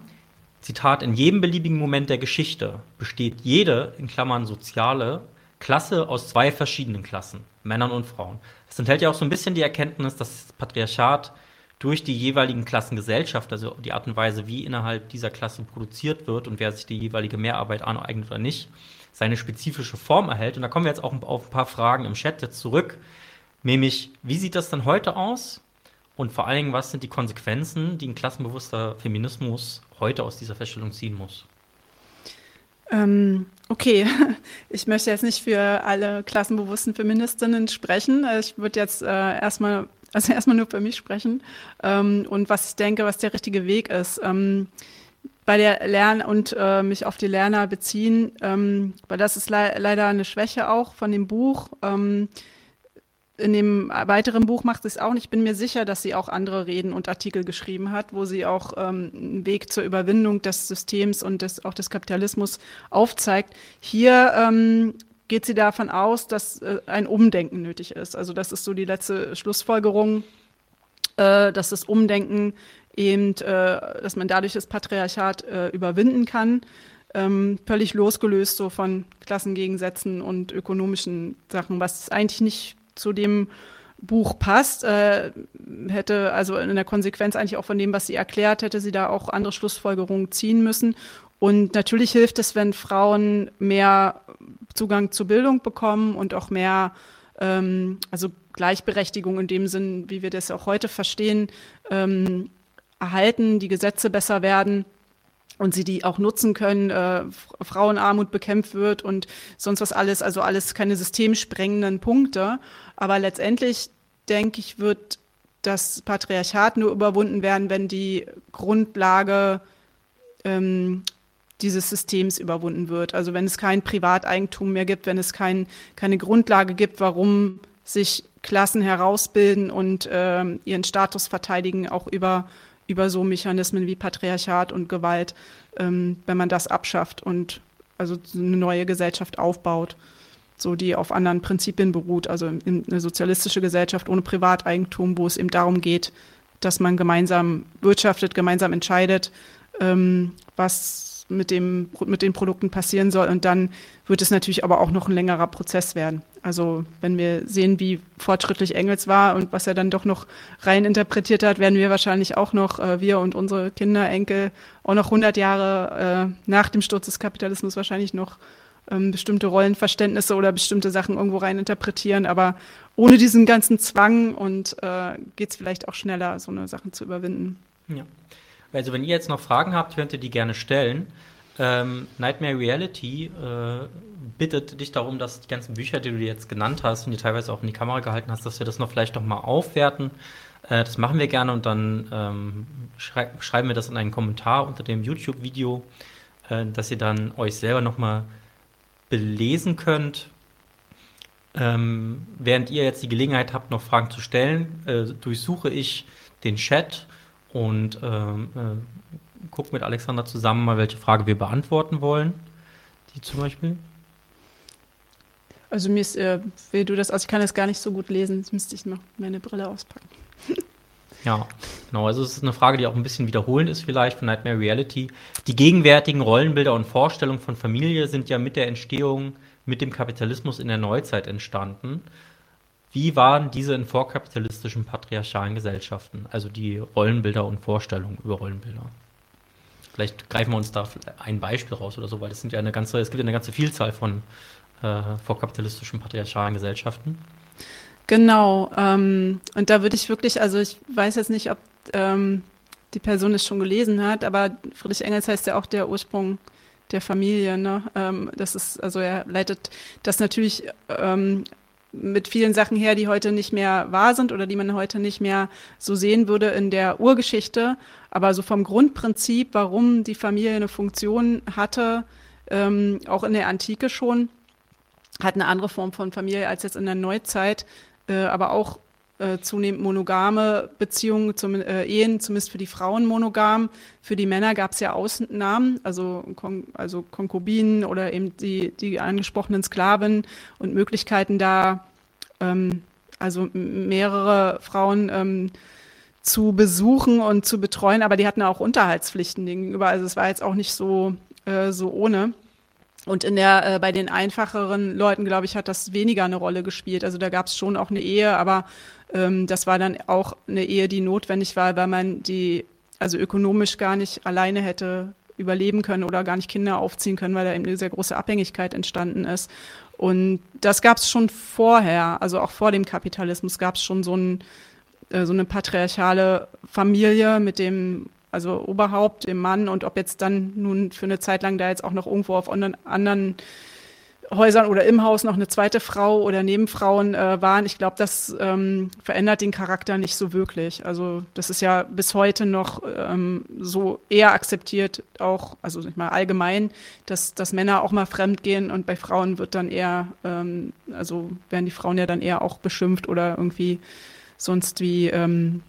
[SPEAKER 1] Zitat, in jedem beliebigen Moment der Geschichte besteht jede, in Klammern soziale, Klasse aus zwei verschiedenen Klassen, Männern und Frauen. Das enthält ja auch so ein bisschen die Erkenntnis, dass das Patriarchat durch die jeweiligen Klassengesellschaft, also die Art und Weise, wie innerhalb dieser Klasse produziert wird und wer sich die jeweilige Mehrarbeit aneignet oder nicht, seine spezifische Form erhält. Und da kommen wir jetzt auch auf ein paar Fragen im Chat jetzt zurück. Nämlich, wie sieht das dann heute aus? Und vor allen Dingen, was sind die Konsequenzen, die ein klassenbewusster Feminismus heute aus dieser Feststellung ziehen muss?
[SPEAKER 2] Ähm, okay, ich möchte jetzt nicht für alle klassenbewussten Feministinnen sprechen. Ich würde jetzt äh, erstmal, also erstmal nur für mich sprechen ähm, und was ich denke, was der richtige Weg ist. Ähm, bei der Lern- und äh, mich auf die Lerner beziehen, ähm, weil das ist le leider eine Schwäche auch von dem Buch. In dem weiteren Buch macht sie es auch nicht. Ich bin mir sicher, dass sie auch andere Reden und Artikel geschrieben hat, wo sie auch ähm, einen Weg zur Überwindung des Systems und des, auch des Kapitalismus aufzeigt. Hier ähm, geht sie davon aus, dass äh, ein Umdenken nötig ist. Also das ist so die letzte Schlussfolgerung, äh, dass das Umdenken eben, äh, dass man dadurch das Patriarchat äh, überwinden kann. Ähm, völlig losgelöst so von Klassengegensätzen und ökonomischen Sachen, was eigentlich nicht zu dem Buch passt, äh, hätte also in der Konsequenz eigentlich auch von dem, was sie erklärt, hätte sie da auch andere Schlussfolgerungen ziehen müssen. Und natürlich hilft es, wenn Frauen mehr Zugang zu Bildung bekommen und auch mehr, ähm, also Gleichberechtigung in dem Sinn, wie wir das auch heute verstehen, ähm, erhalten, die Gesetze besser werden und sie die auch nutzen können, äh, Frauenarmut bekämpft wird und sonst was alles, also alles keine systemsprengenden Punkte. Aber letztendlich, denke ich, wird das Patriarchat nur überwunden werden, wenn die Grundlage ähm, dieses Systems überwunden wird. Also wenn es kein Privateigentum mehr gibt, wenn es kein, keine Grundlage gibt, warum sich Klassen herausbilden und äh, ihren Status verteidigen, auch über, über so Mechanismen wie Patriarchat und Gewalt, ähm, wenn man das abschafft und also eine neue Gesellschaft aufbaut, so die auf anderen Prinzipien beruht, also eine sozialistische Gesellschaft ohne Privateigentum, wo es eben darum geht, dass man gemeinsam wirtschaftet, gemeinsam entscheidet, ähm, was mit, dem, mit den Produkten passieren soll. Und dann wird es natürlich aber auch noch ein längerer Prozess werden. Also wenn wir sehen, wie fortschrittlich Engels war und was er dann doch noch rein interpretiert hat, werden wir wahrscheinlich auch noch, äh, wir und unsere Kinder, Enkel, auch noch 100 Jahre äh, nach dem Sturz des Kapitalismus wahrscheinlich noch ähm, bestimmte Rollenverständnisse oder bestimmte Sachen irgendwo rein interpretieren. Aber ohne diesen ganzen Zwang und äh, geht es vielleicht auch schneller, so eine Sachen zu überwinden.
[SPEAKER 1] Ja. Also wenn ihr jetzt noch Fragen habt, könnt ihr die gerne stellen. Ähm, Nightmare Reality äh, bittet dich darum, dass die ganzen Bücher, die du jetzt genannt hast und die teilweise auch in die Kamera gehalten hast, dass wir das noch vielleicht noch mal aufwerten. Äh, das machen wir gerne und dann ähm, schrei schreiben wir das in einen Kommentar unter dem YouTube-Video, äh, dass ihr dann euch selber noch mal belesen könnt. Ähm, während ihr jetzt die Gelegenheit habt, noch Fragen zu stellen, äh, durchsuche ich den Chat und ähm, äh, gucke mit Alexander zusammen mal, welche Frage wir beantworten wollen. Die zum Beispiel.
[SPEAKER 2] Also mir ist, äh, wie du das, also ich kann das gar nicht so gut lesen, jetzt müsste ich noch meine Brille auspacken.
[SPEAKER 1] ja, genau. Also es ist eine Frage, die auch ein bisschen wiederholend ist vielleicht von Nightmare Reality. Die gegenwärtigen Rollenbilder und Vorstellungen von Familie sind ja mit der Entstehung, mit dem Kapitalismus in der Neuzeit entstanden. Wie waren diese in vorkapitalistischen patriarchalen Gesellschaften? Also die Rollenbilder und Vorstellungen über Rollenbilder. Vielleicht greifen wir uns da ein Beispiel raus oder so, weil es sind ja eine ganze, es gibt ja eine ganze Vielzahl von äh, vorkapitalistischen patriarchalen Gesellschaften.
[SPEAKER 2] Genau. Ähm, und da würde ich wirklich, also ich weiß jetzt nicht, ob ähm, die Person es schon gelesen hat, aber Friedrich Engels heißt ja auch der Ursprung der Familie. Ne? Ähm, das ist, also er leitet das natürlich ähm, mit vielen Sachen her, die heute nicht mehr wahr sind oder die man heute nicht mehr so sehen würde in der Urgeschichte. Aber so vom Grundprinzip, warum die Familie eine Funktion hatte, ähm, auch in der Antike schon, hat eine andere Form von Familie als jetzt in der Neuzeit, äh, aber auch äh, zunehmend monogame Beziehungen, zum, äh, Ehen, zumindest für die Frauen monogam. Für die Männer gab es ja Ausnahmen, also, Kon also Konkubinen oder eben die, die angesprochenen Sklaven und Möglichkeiten da, ähm, also mehrere Frauen ähm, zu besuchen und zu betreuen, aber die hatten auch Unterhaltspflichten gegenüber. Also es war jetzt auch nicht so, äh, so ohne. Und in der, äh, bei den einfacheren Leuten, glaube ich, hat das weniger eine Rolle gespielt. Also da gab es schon auch eine Ehe, aber ähm, das war dann auch eine Ehe, die notwendig war, weil man die also ökonomisch gar nicht alleine hätte überleben können oder gar nicht Kinder aufziehen können, weil da eben eine sehr große Abhängigkeit entstanden ist. Und das gab es schon vorher, also auch vor dem Kapitalismus gab es schon so, ein, äh, so eine patriarchale Familie mit dem also Oberhaupt, dem Mann und ob jetzt dann nun für eine Zeit lang da jetzt auch noch irgendwo auf anderen Häusern oder im Haus noch eine zweite Frau oder Nebenfrauen äh, waren. Ich glaube, das ähm, verändert den Charakter nicht so wirklich. Also das ist ja bis heute noch ähm, so eher akzeptiert, auch, also ich mal allgemein, dass, dass Männer auch mal fremd gehen und bei Frauen wird dann eher, ähm, also werden die Frauen ja dann eher auch beschimpft oder irgendwie sonst wie ähm,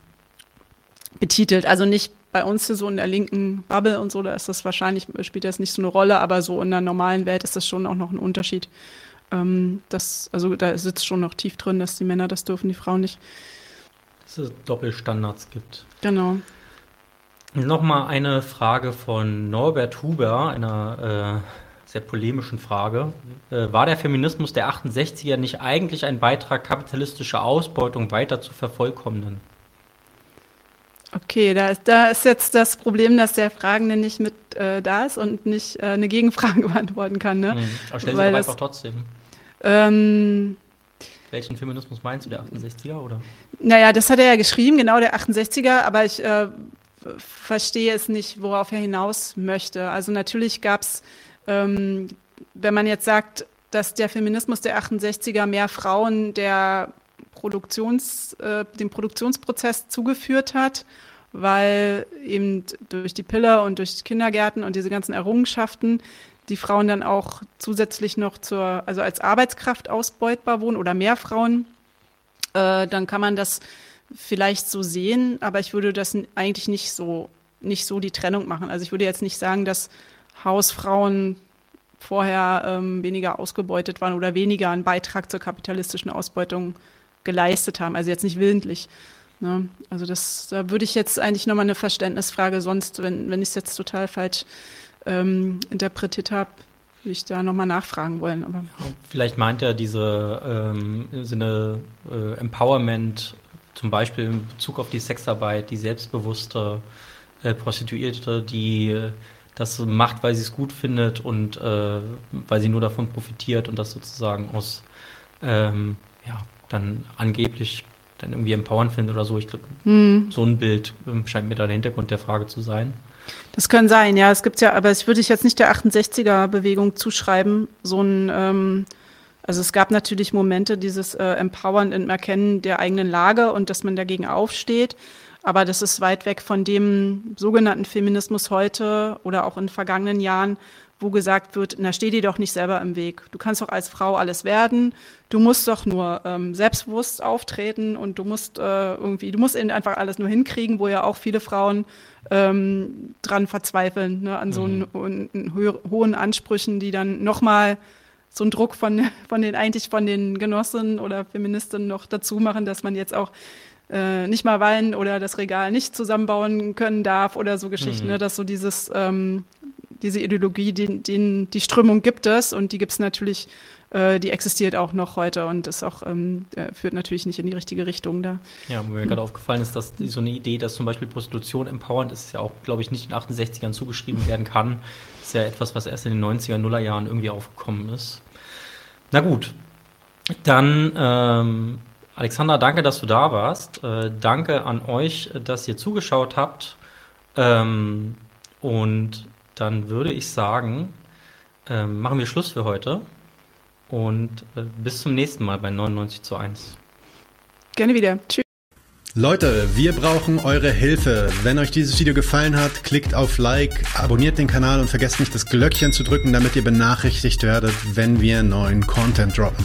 [SPEAKER 2] betitelt. Also nicht bei uns so in der linken Bubble und so, da ist das wahrscheinlich, spielt das nicht so eine Rolle, aber so in der normalen Welt ist das schon auch noch ein Unterschied. Ähm, das, also da sitzt schon noch tief drin, dass die Männer das dürfen, die Frauen nicht.
[SPEAKER 1] Dass es Doppelstandards gibt.
[SPEAKER 2] Genau.
[SPEAKER 1] Nochmal eine Frage von Norbert Huber, einer äh, sehr polemischen Frage. Äh, war der Feminismus der 68er nicht eigentlich ein Beitrag, kapitalistische Ausbeutung weiter zu vervollkommnen?
[SPEAKER 2] Okay, da ist, da ist jetzt das Problem, dass der Fragende nicht mit äh, da ist und nicht äh, eine Gegenfrage beantworten kann. Ne? Mhm.
[SPEAKER 1] Aber stell sie doch einfach trotzdem. Ähm, Welchen Feminismus meinst du, der 68er oder?
[SPEAKER 2] Naja, das hat er ja geschrieben, genau der 68er, aber ich äh, verstehe es nicht, worauf er hinaus möchte. Also natürlich gab es, ähm, wenn man jetzt sagt, dass der Feminismus der 68er mehr Frauen der Produktions, äh, dem Produktionsprozess zugeführt hat weil eben durch die Pille und durch Kindergärten und diese ganzen Errungenschaften die Frauen dann auch zusätzlich noch zur, also als Arbeitskraft ausbeutbar wohnen oder mehr Frauen, äh, dann kann man das vielleicht so sehen, aber ich würde das eigentlich nicht so, nicht so die Trennung machen. Also ich würde jetzt nicht sagen, dass Hausfrauen vorher ähm, weniger ausgebeutet waren oder weniger einen Beitrag zur kapitalistischen Ausbeutung geleistet haben. Also jetzt nicht willentlich. Ne? Also das, da würde ich jetzt eigentlich nochmal eine Verständnisfrage, sonst, wenn, wenn ich es jetzt total falsch ähm, interpretiert habe, würde ich da nochmal nachfragen wollen. Aber
[SPEAKER 1] Vielleicht meint er diese ähm, Sinne äh, Empowerment, zum Beispiel in Bezug auf die Sexarbeit, die selbstbewusste äh, Prostituierte, die äh, das macht, weil sie es gut findet und äh, weil sie nur davon profitiert und das sozusagen aus ähm, dann angeblich dann irgendwie empowern findet oder so. Ich glaube, hm. so ein Bild ähm, scheint mir da der Hintergrund der Frage zu sein.
[SPEAKER 2] Das können sein, ja. Es gibt ja, aber es würde ich jetzt nicht der 68er-Bewegung zuschreiben. So ein, ähm, also es gab natürlich Momente, dieses äh, Empowern im Erkennen der eigenen Lage und dass man dagegen aufsteht. Aber das ist weit weg von dem sogenannten Feminismus heute oder auch in vergangenen Jahren, wo gesagt wird, na steh dir doch nicht selber im Weg. Du kannst doch als Frau alles werden. Du musst doch nur ähm, selbstbewusst auftreten und du musst äh, irgendwie, du musst eben einfach alles nur hinkriegen, wo ja auch viele Frauen ähm, dran verzweifeln, ne, an so mhm. einen, hohen Ansprüchen, die dann nochmal so einen Druck von, von den, eigentlich von den Genossinnen oder Feministinnen noch dazu machen, dass man jetzt auch äh, nicht mal weinen oder das Regal nicht zusammenbauen können darf oder so Geschichten, mhm. ne, dass so dieses, ähm, diese Ideologie, die, die, die Strömung gibt es und die gibt es natürlich, äh, die existiert auch noch heute und ist auch, ähm, äh, führt natürlich nicht in die richtige Richtung da.
[SPEAKER 1] Ja, wo mir hm. gerade aufgefallen ist, dass so eine Idee, dass zum Beispiel Prostitution empowernd ist, ja auch, glaube ich, nicht in den 68ern zugeschrieben werden kann. Ist ja etwas, was erst in den 90er, Nuller Jahren irgendwie aufgekommen ist. Na gut, dann ähm, Alexander, danke, dass du da warst. Äh, danke an euch, dass ihr zugeschaut habt. Ähm, und dann würde ich sagen, äh, machen wir Schluss für heute und äh, bis zum nächsten Mal bei 99 zu 1.
[SPEAKER 2] Gerne wieder. Tschüss.
[SPEAKER 3] Leute, wir brauchen eure Hilfe. Wenn euch dieses Video gefallen hat, klickt auf Like, abonniert den Kanal und vergesst nicht das Glöckchen zu drücken, damit ihr benachrichtigt werdet, wenn wir neuen Content droppen.